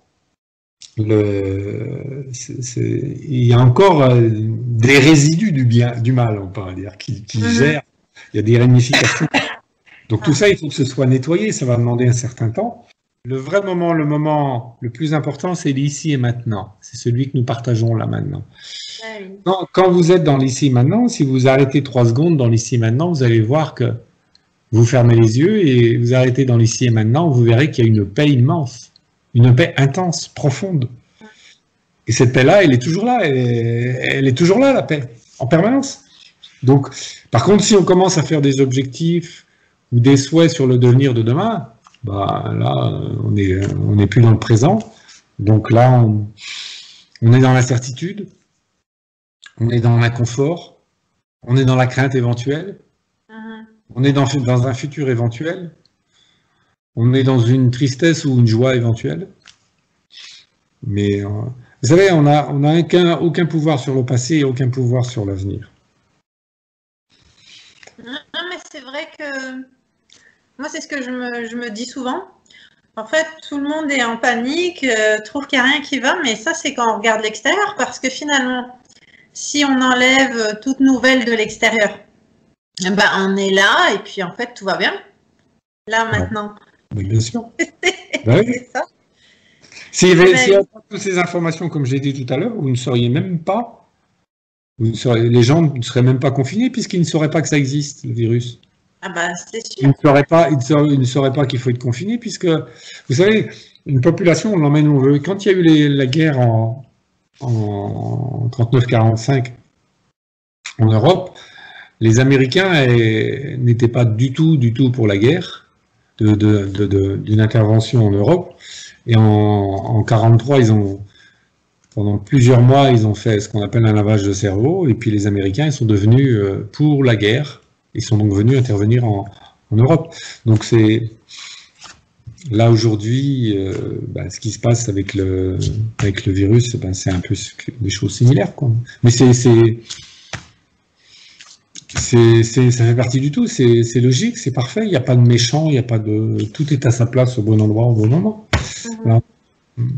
le, il y a encore euh, des résidus du bien, du mal, on peut dire, qui, qui mhm. gèrent. Il y a des ramifications. Donc tout ça, il faut que ce soit nettoyé. Ça va demander un certain temps. Le vrai moment, le moment le plus important, c'est l'ici et maintenant. C'est celui que nous partageons là maintenant. Quand vous êtes dans l'ici et maintenant, si vous arrêtez trois secondes dans l'ici et maintenant, vous allez voir que vous fermez les yeux et vous arrêtez dans l'ici et maintenant, vous verrez qu'il y a une paix immense, une paix intense, profonde. Et cette paix-là, elle est toujours là, elle est toujours là, la paix, en permanence. Donc, par contre, si on commence à faire des objectifs ou des souhaits sur le devenir de demain, bah, là, on n'est on est plus dans le présent. Donc là, on, est dans l'incertitude, on est dans l'inconfort, on est dans la crainte éventuelle, uh-huh. on est dans, dans, un futur éventuel, on est dans une tristesse ou une joie éventuelle. Mais euh, vous savez, on n'a on a aucun, aucun pouvoir sur le passé et aucun pouvoir sur l'avenir. Non, mais c'est vrai que moi, c'est ce que je me, dis souvent. En fait, tout le monde est en panique, euh, trouve qu'il n'y a rien qui va, mais ça, c'est quand on regarde l'extérieur, parce que finalement, si on enlève toute nouvelle de l'extérieur, eh ben, on est là, et puis en fait, tout va bien. Là, maintenant. bien sûr. Bah c'est ça. S'il y avait toutes ces informations, comme j'ai dit tout à l'heure, vous ne sauriez même pas les gens ne seraient même pas confinés puisqu'ils ne sauraient pas que ça existe, le virus. Ah bah, c'est sûr. Ils ne sauraient pas, ils sauraient, pas qu'il faut être confiné puisque, vous savez, une population, on l'emmène où on veut. Quand il y a eu la guerre en, en 39-45 en Europe, les Américains n'étaient pas du tout, du tout pour la guerre, d'une intervention en Europe. Et en, 1943, ils ont, pendant plusieurs mois, ils ont fait ce qu'on appelle un lavage de cerveau. Et puis les Américains, ils sont devenus euh, pour la guerre. Ils sont donc venus intervenir en, Europe. Donc c'est là aujourd'hui, euh, bah, ce qui se passe avec le, avec le virus, bah, c'est un peu des choses similaires. Quoi. Mais c'est c'est, ça fait partie du tout, c'est, logique, c'est parfait, il n'y a pas de méchant, il n'y a pas de. Tout est à sa place au bon endroit au bon moment. Mhm.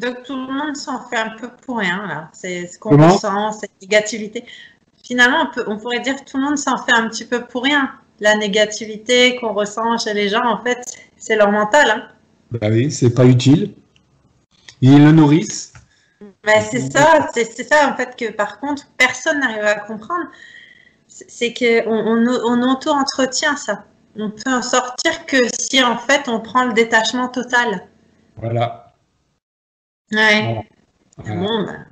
Donc tout le monde s'en fait un peu pour rien, là. C'est ce qu'on ressent, cette négativité. Finalement, on, on pourrait dire que tout le monde s'en fait un petit peu pour rien. La négativité qu'on ressent chez les gens, en fait, c'est leur mental. Hein. Bah oui, c'est pas utile. Ils le nourrissent, mais c'est ça, c'est ça en fait que par contre personne n'arrive à comprendre. C'est qu'on on, on auto-entretient ça. On peut en sortir que si en fait on prend le détachement total. Voilà. Ouais. Bon, ben.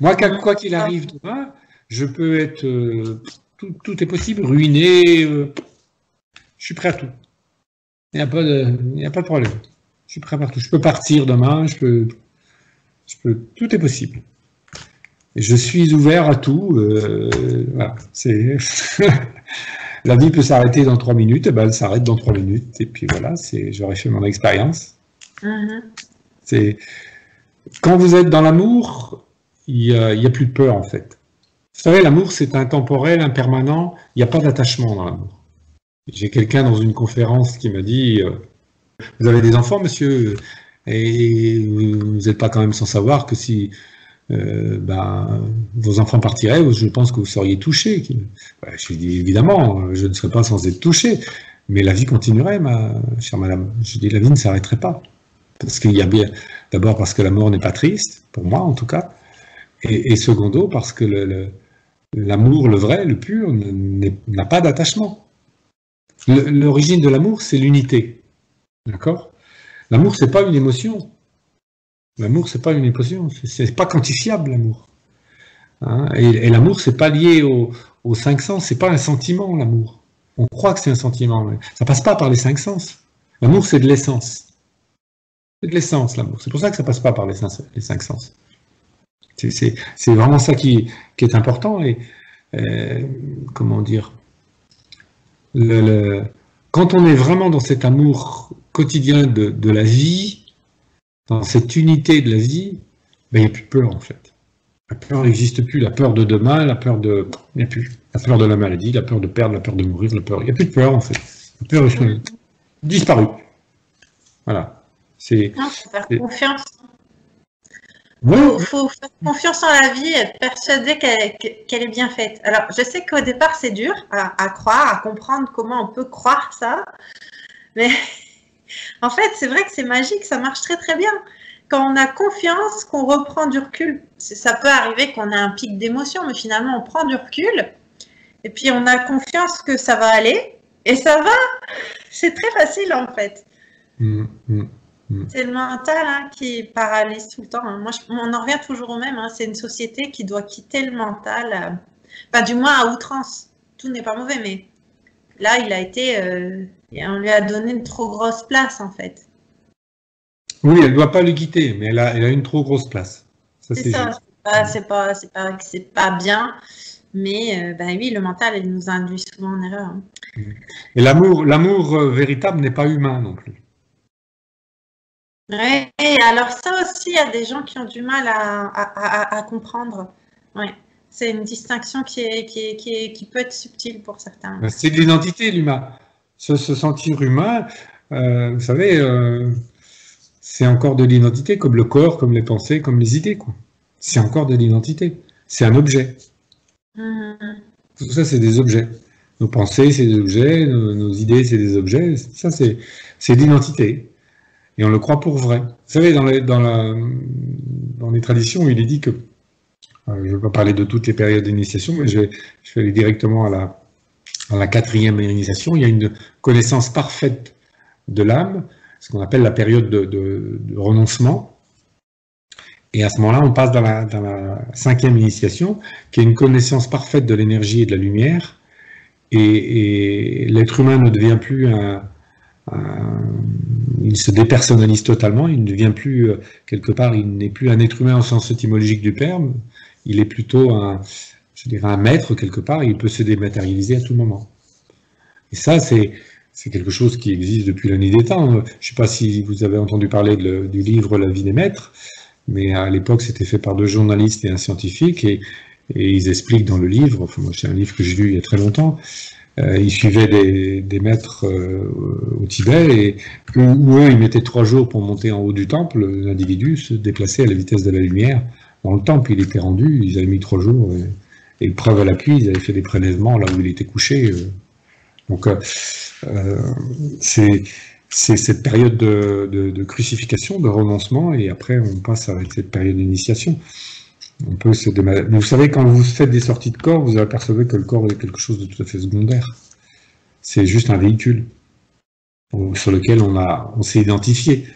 Moi, quoi qu'il arrive demain, je peux être. Euh, tout, est possible, ruiné. Euh, je suis prêt à tout. Il n'y a, pas de, a pas de problème. Je suis prêt à tout. Je peux partir demain, je peux tout est possible. Et je suis ouvert à tout. Euh, c'est la vie peut s'arrêter dans trois minutes, et ben elle s'arrête dans trois minutes. Et puis voilà, c'est j'aurais fait mon expérience. Mm-hmm. C'est quand vous êtes dans l'amour, il n'y a, plus de peur en fait. Vous savez, l'amour c'est intemporel, impermanent. Il n'y a pas d'attachement dans l'amour. J'ai quelqu'un dans une conférence qui m'a dit euh, Vous avez des enfants, monsieur? Et vous n'êtes pas quand même sans savoir que si euh, ben, vos enfants partiraient, je pense que vous seriez touché. je dis évidemment, je ne serais pas sans être touché, mais la vie continuerait, ma chère madame. Je dis la vie ne s'arrêterait pas. Parce qu'il y a bien, d'abord parce que la mort n'est pas triste, pour moi en tout cas, et, secondo parce que l'amour, le, vrai, le pur, n'a pas d'attachement. L'origine de l'amour, c'est l'unité. D'accord? L'amour, c'est pas une émotion. L'amour, c'est pas une émotion. C'est pas quantifiable, l'amour. Hein, et, l'amour, c'est pas lié aux cinq sens. C'est pas un sentiment, l'amour. On croit que c'est un sentiment. Mais ça passe pas par les cinq sens. L'amour, c'est de l'essence. C'est de l'essence, l'amour. C'est pour ça que ça passe pas par les, cinq sens. C'est vraiment ça qui, est important. Et euh, comment dire quand on est vraiment dans cet amour quotidien de, la vie, dans cette unité de la vie, ben, il n'y a plus de peur en fait. La peur n'existe plus. La peur de demain, la peur de. Il n'y a plus. La peur de la maladie, la peur de perdre, la peur de mourir, la peur. Il n'y a plus de peur en fait. La peur est disparue. Voilà. C'est. faire confiance. Il faut, faire confiance en la vie, être persuadé qu'elle est bien faite. Alors, je sais qu'au départ, c'est dur à, à, croire, à comprendre comment on peut croire ça. Mais en fait, c'est vrai que c'est magique, ça marche très très bien. Quand on a confiance, qu'on reprend du recul, ça peut arriver qu'on ait un pic d'émotion, mais finalement on prend du recul et puis on a confiance que ça va aller et ça va. C'est très facile en fait. Mmh, mmh. C'est le mental hein, qui paralyse tout le temps. Hein. Moi, on en revient toujours au même. Hein. C'est une société qui doit quitter le mental, pas du moins à outrance. Tout n'est pas mauvais, mais là, il a été euh, on lui a donné une trop grosse place, en fait. Oui, elle ne doit pas le quitter, mais elle a, elle a une trop grosse place. C'est ça, c'est pas, pas, pas, bien, mais euh, ben oui, le mental, il nous induit souvent en erreur. Hein. Et l'amour, l'amour euh, véritable n'est pas humain non plus. Oui, alors ça aussi, il y a des gens qui ont du mal à, à, à, comprendre. Ouais. C'est une distinction qui, est, qui, qui, qui, peut être subtile pour certains. Ben, c'est de l'identité, l'humain se, sentir humain, euh, vous savez, euh, c'est encore de l'identité, comme le corps, comme les pensées, comme les idées. C'est encore de l'identité. C'est un objet. Tout ça, c'est des objets. Nos pensées, c'est des objets. Nos, idées, c'est des objets. Ça, c'est, c'est l'identité. Et on le croit pour vrai. Vous savez, dans les, traditions, il est dit que je ne vais pas parler de toutes les périodes d'initiation, mais je vais, aller directement à la, quatrième initiation. Il y a une connaissance parfaite de l'âme, ce qu'on appelle la période de, renoncement. Et à ce moment-là, on passe dans la, cinquième initiation, qui est une connaissance parfaite de l'énergie et de la lumière. Et, l'être humain ne devient plus un, Il se dépersonnalise totalement, il ne devient plus, quelque part, il n'est plus un être humain au sens étymologique du terme, il est plutôt un, je dirais un maître quelque part, il peut se dématérialiser à tout moment. Et ça, c'est quelque chose qui existe depuis la nuit des temps. Je ne sais pas si vous avez entendu parler du livre La vie des maîtres, mais à l'époque, c'était fait par deux journalistes et un scientifique, et, ils expliquent dans le livre, c'est un livre que j'ai lu il y a très longtemps, euh, ils suivaient des, maîtres euh, au Tibet, et où eux, ils mettaient trois jours pour monter en haut du temple, l'individu se déplaçait à la vitesse de la lumière, dans le temple, il était rendu, ils avaient mis trois jours, et, preuve à l'appui, ils avaient fait des prélèvements là où il était couché. Euh. Donc, euh, euh, c'est cette période de, crucifixion, de renoncement, et après, on passe avec cette période d'initiation. On peut se vous savez, quand vous faites des sorties de corps, vous apercevez que le corps est quelque chose de tout à fait secondaire. C'est juste un véhicule sur lequel on, on s'est identifié.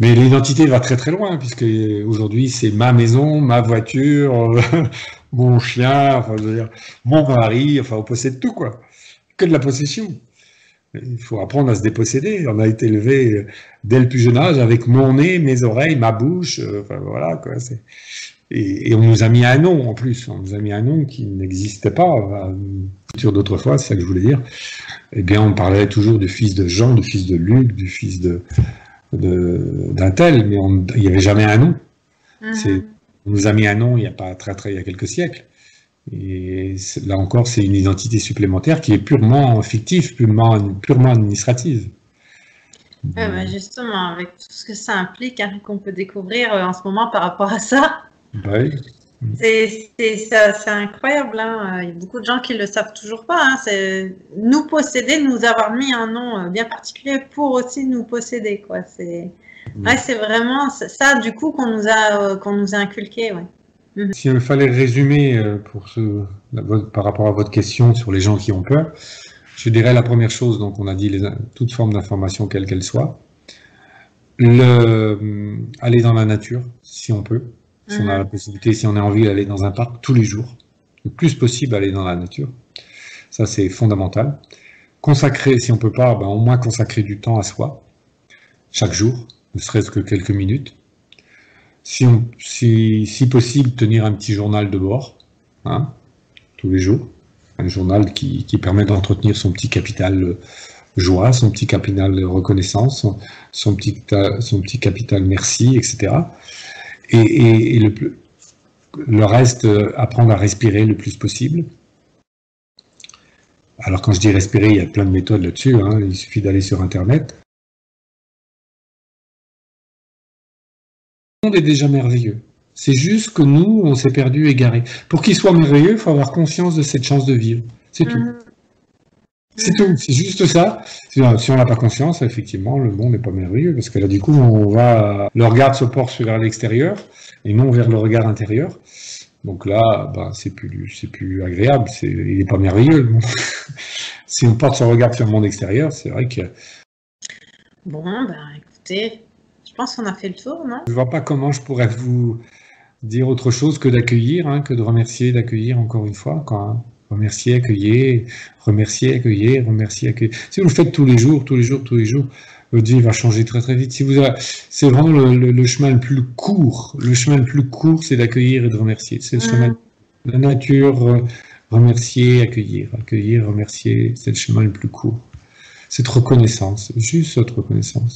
Mais l'identité va très très loin, puisque aujourd'hui c'est ma maison, ma voiture, mon chien, je veux dire, mon mari, enfin on possède tout quoi. Que de la possession. Il faut apprendre à se déposséder. On a été élevé dès le plus jeune âge avec mon nez, mes oreilles, ma bouche, euh, enfin voilà quoi. Et, et, on nous a mis un nom en plus. On nous a mis un nom qui n'existait pas sur d'autres fois, c'est ça que je voulais dire. Eh bien, on parlait toujours du fils de Jean, du fils de Luc, du fils de, d'un tel, mais il n'y avait jamais un nom. Mhm. On nous a mis un nom il n'y a pas très très il y a quelques siècles. Et là encore, c'est une identité supplémentaire qui est purement fictive, purement, purement administrative. Bah, justement, avec tout ce que ça implique, hein, qu'on peut découvrir euh, en ce moment par rapport à ça. Oui. C'est incroyable. Hein. Il y a beaucoup de gens qui ne le savent toujours pas. Hein. C'est nous posséder, nous avoir mis un nom euh, bien particulier pour aussi nous posséder. C'est ouais, vraiment ça, du coup, qu'on nous, a, euh, qu'on nous a inculqué. Ouais. Mhm. S'il fallait résumer euh, pour ce, par rapport à votre question sur les gens qui ont peur, je dirais la première chose, donc on a dit les, toute forme d'information, quelle qu'elle soit, le, aller dans la nature, si on peut, si on a la possibilité, si on a envie d'aller dans un parc tous les jours, le plus possible aller dans la nature. Ça, c'est fondamental. Consacrer, si on peut pas, ben, au moins consacrer du temps à soi, chaque jour, ne serait-ce que quelques minutes. Si, possible, tenir un petit journal de bord, hein, tous les jours. Un journal qui, permet d'entretenir son petit capital joie, son petit capital reconnaissance, son, son, petit, son petit capital merci, etc et, le, le, reste, euh, apprendre à respirer le plus possible. Alors quand je dis respirer, il y a plein de méthodes là-dessus, hein. il suffit d'aller sur Internet. Le monde est déjà merveilleux. C'est juste que nous, on s'est perdu, égaré. Pour qu'il soit merveilleux, il faut avoir conscience de cette chance de vivre. C'est tout. C'est tout, c'est juste ça. Si on n'a pas conscience, effectivement, le monde n'est pas merveilleux, parce que là, du coup, on va, le regard se porte vers l'extérieur et non vers le regard intérieur. Donc là, bah, c'est plus, c'est plus agréable. C'est, il n'est pas merveilleux. si on porte son regard sur le monde extérieur, c'est vrai que. Bon, ben, écoutez, je pense qu'on a fait le tour, non? Je vois pas comment je pourrais vous dire autre chose que d'accueillir, hein, que de remercier, d'accueillir encore une fois, quoi. Remercier, accueillir, remercier, accueillir, remercier, accueillir. Si vous le faites tous les jours, tous les jours, tous les jours, votre vie va changer très très vite. Si vous c'est vraiment le, chemin le plus court. Le chemin le plus court, c'est d'accueillir et de remercier. C'est le chemin de la nature. Remercier, accueillir, accueillir, remercier, c'est le chemin le plus court. Cette reconnaissance, juste cette reconnaissance.